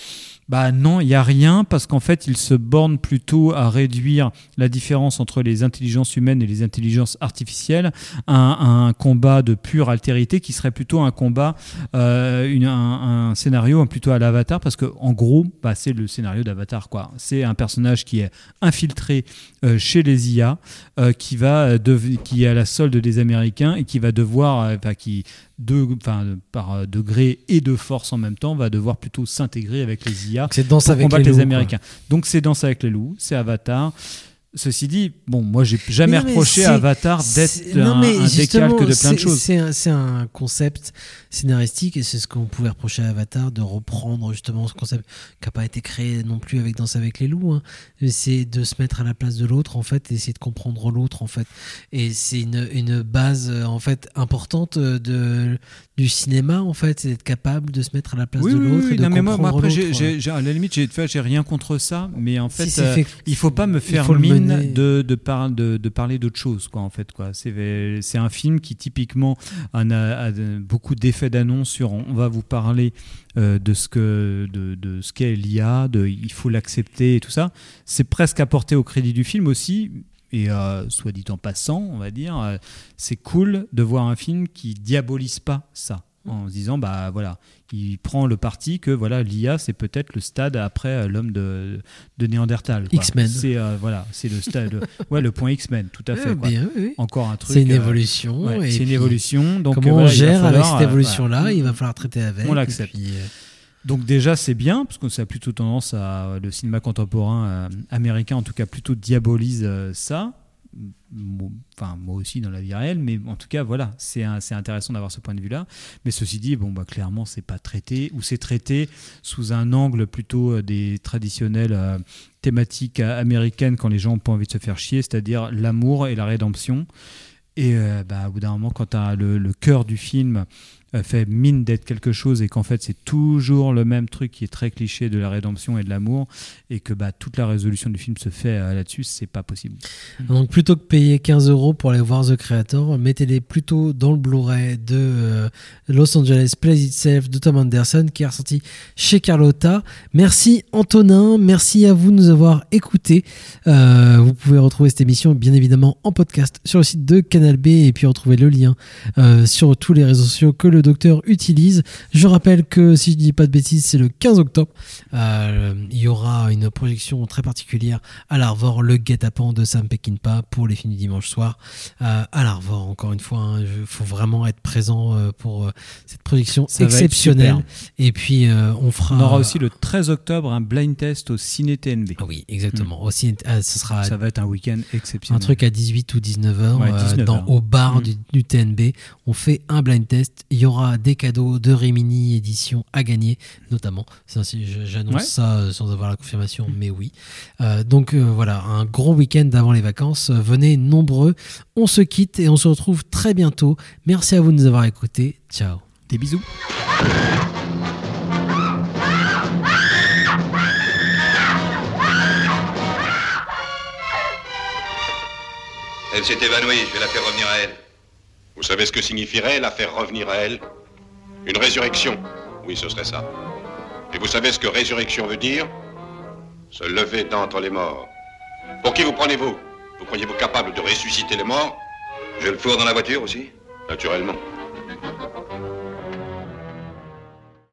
bah non, il y a rien parce qu'en fait, il se borne plutôt à réduire la différence entre les intelligences humaines et les intelligences artificielles à un, combat de pure altérité qui serait plutôt un combat, euh, un, scénario plutôt à l'Avatar parce que en gros, bah, c'est le scénario d'Avatar quoi. C'est un personnage qui est infiltré euh, chez les IA, euh, qui va qui est à la solde des Américains et qui va devoir, qui de, enfin, par euh, degré et de force en même temps, va devoir plutôt s'intégrer avec les IA pour avec combattre les les, Américains. Donc c'est Danse avec les loups, c'est Avatar. Ceci dit, bon, moi j'ai jamais Mais reproché à Avatar d'être un, un décalque de plein de choses. C'est un, concept scénaristique et c'est ce qu'on pouvait reprocher à Avatar de reprendre justement ce concept qui n'a pas été créé non plus avec Danse avec les loups. hein. C'est de se mettre à la place de l'autre en fait et essayer de comprendre l'autre en fait. Et c'est une, une base euh, en fait importante euh, de, du cinéma en fait, c'est d'être capable de se mettre à la place Oui, de oui, l'autre oui, et de non, mais moi, comprendre moi, après, j'ai- j'ai- à la limite, j'ai rien contre ça, mais en fait, c'est euh, fait- il faut pas me faire mine de, de, par- de, de parler d'autre chose, quoi, en fait, quoi. C'est c'est un film qui, typiquement, en a, beaucoup d'effets d'annonce sur on va vous parler euh, de ce que de, de ce qu'est l'IA, de il faut l'accepter et tout ça. C'est presque apporté au crédit du film aussi. Et euh, soit dit en passant, on va dire, euh, c'est cool de voir un film qui diabolise pas ça en se disant bah voilà il prend le parti que voilà l'IA c'est peut-être le stade après euh, l'homme de, de Néandertal. X-Men. c'est euh, voilà c'est le stade le- ouais le point X-Men tout à fait Ouais, quoi. bien, oui, oui. encore un truc C'est une euh, évolution. ouais, c'est une évolution donc comment on gère avec cette évolution-là? voilà. Il va falloir traiter avec. on l'accepte donc déjà c'est bien parce que ça a plutôt tendance à le cinéma contemporain américain en tout cas plutôt diabolise ça moi aussi dans la vie réelle, mais en tout cas voilà, c'est intéressant d'avoir ce point de vue-là. Mais ceci dit, bon bah clairement c'est pas traité ou c'est traité sous un angle plutôt euh, des traditionnelles euh, thématiques euh, américaines quand les gens ont pas envie de se faire chier, c'est-à-dire l'amour et la rédemption. Et euh, bah, au bout d'un moment, quand t'as le, le cœur du film fait mine d'être quelque chose et qu'en fait c'est toujours le même truc qui est très cliché de la rédemption et de l'amour et que bah, toute la résolution du film se fait euh, là-dessus, c'est pas possible. Donc plutôt que payer 15 euros pour aller voir The Creator, mettez-les plutôt dans le Blu-ray de euh, Los Angeles Plays Itself de Tom Anderson qui est ressorti chez Carlotta. Merci Antonin, merci à vous de nous avoir écoutés. Euh, vous pouvez retrouver cette émission bien évidemment en podcast sur le site de Canal B et puis retrouver le lien euh, sur tous les réseaux sociaux que le docteur utilise. Je rappelle que si je dis pas de bêtises, c'est le 15 octobre. Euh, il y aura une projection très particulière à l'Arvor, le guet-apens de Sam Peckinpah pour les films du dimanche soir. Euh, à l'Arvor, encore une fois, il faut vraiment être présent euh, pour euh, cette projection Ça exceptionnelle. Et puis on fera. On aura aussi le 13 octobre un blind test au Ciné TNB. Ah oui, exactement. Au ciné- ah, ce sera Ça va être un week-end exceptionnel. un truc à 18 ou 19 heures Ouais, 19 dans, au bar Mm. du, du TNB. On fait un blind test. Il y aura des cadeaux de Rimini édition à gagner, notamment. J'annonce Ouais. ça euh, sans avoir la confirmation, mais oui. Euh, donc euh, voilà, un gros week-end avant les vacances. Venez nombreux. On se quitte et on se retrouve très bientôt. Merci à vous de nous avoir écoutés. Ciao. Des bisous. Elle s'est évanouie, je vais la faire revenir à elle. Vous savez ce que signifierait la faire revenir à elle? Une résurrection. Oui, ce serait ça. Et vous savez ce que résurrection veut dire? Se lever d'entre les morts. Pour qui vous prenez-vous? Vous croyez-vous capable de ressusciter les morts? Je le fourre dans la voiture aussi? Naturellement.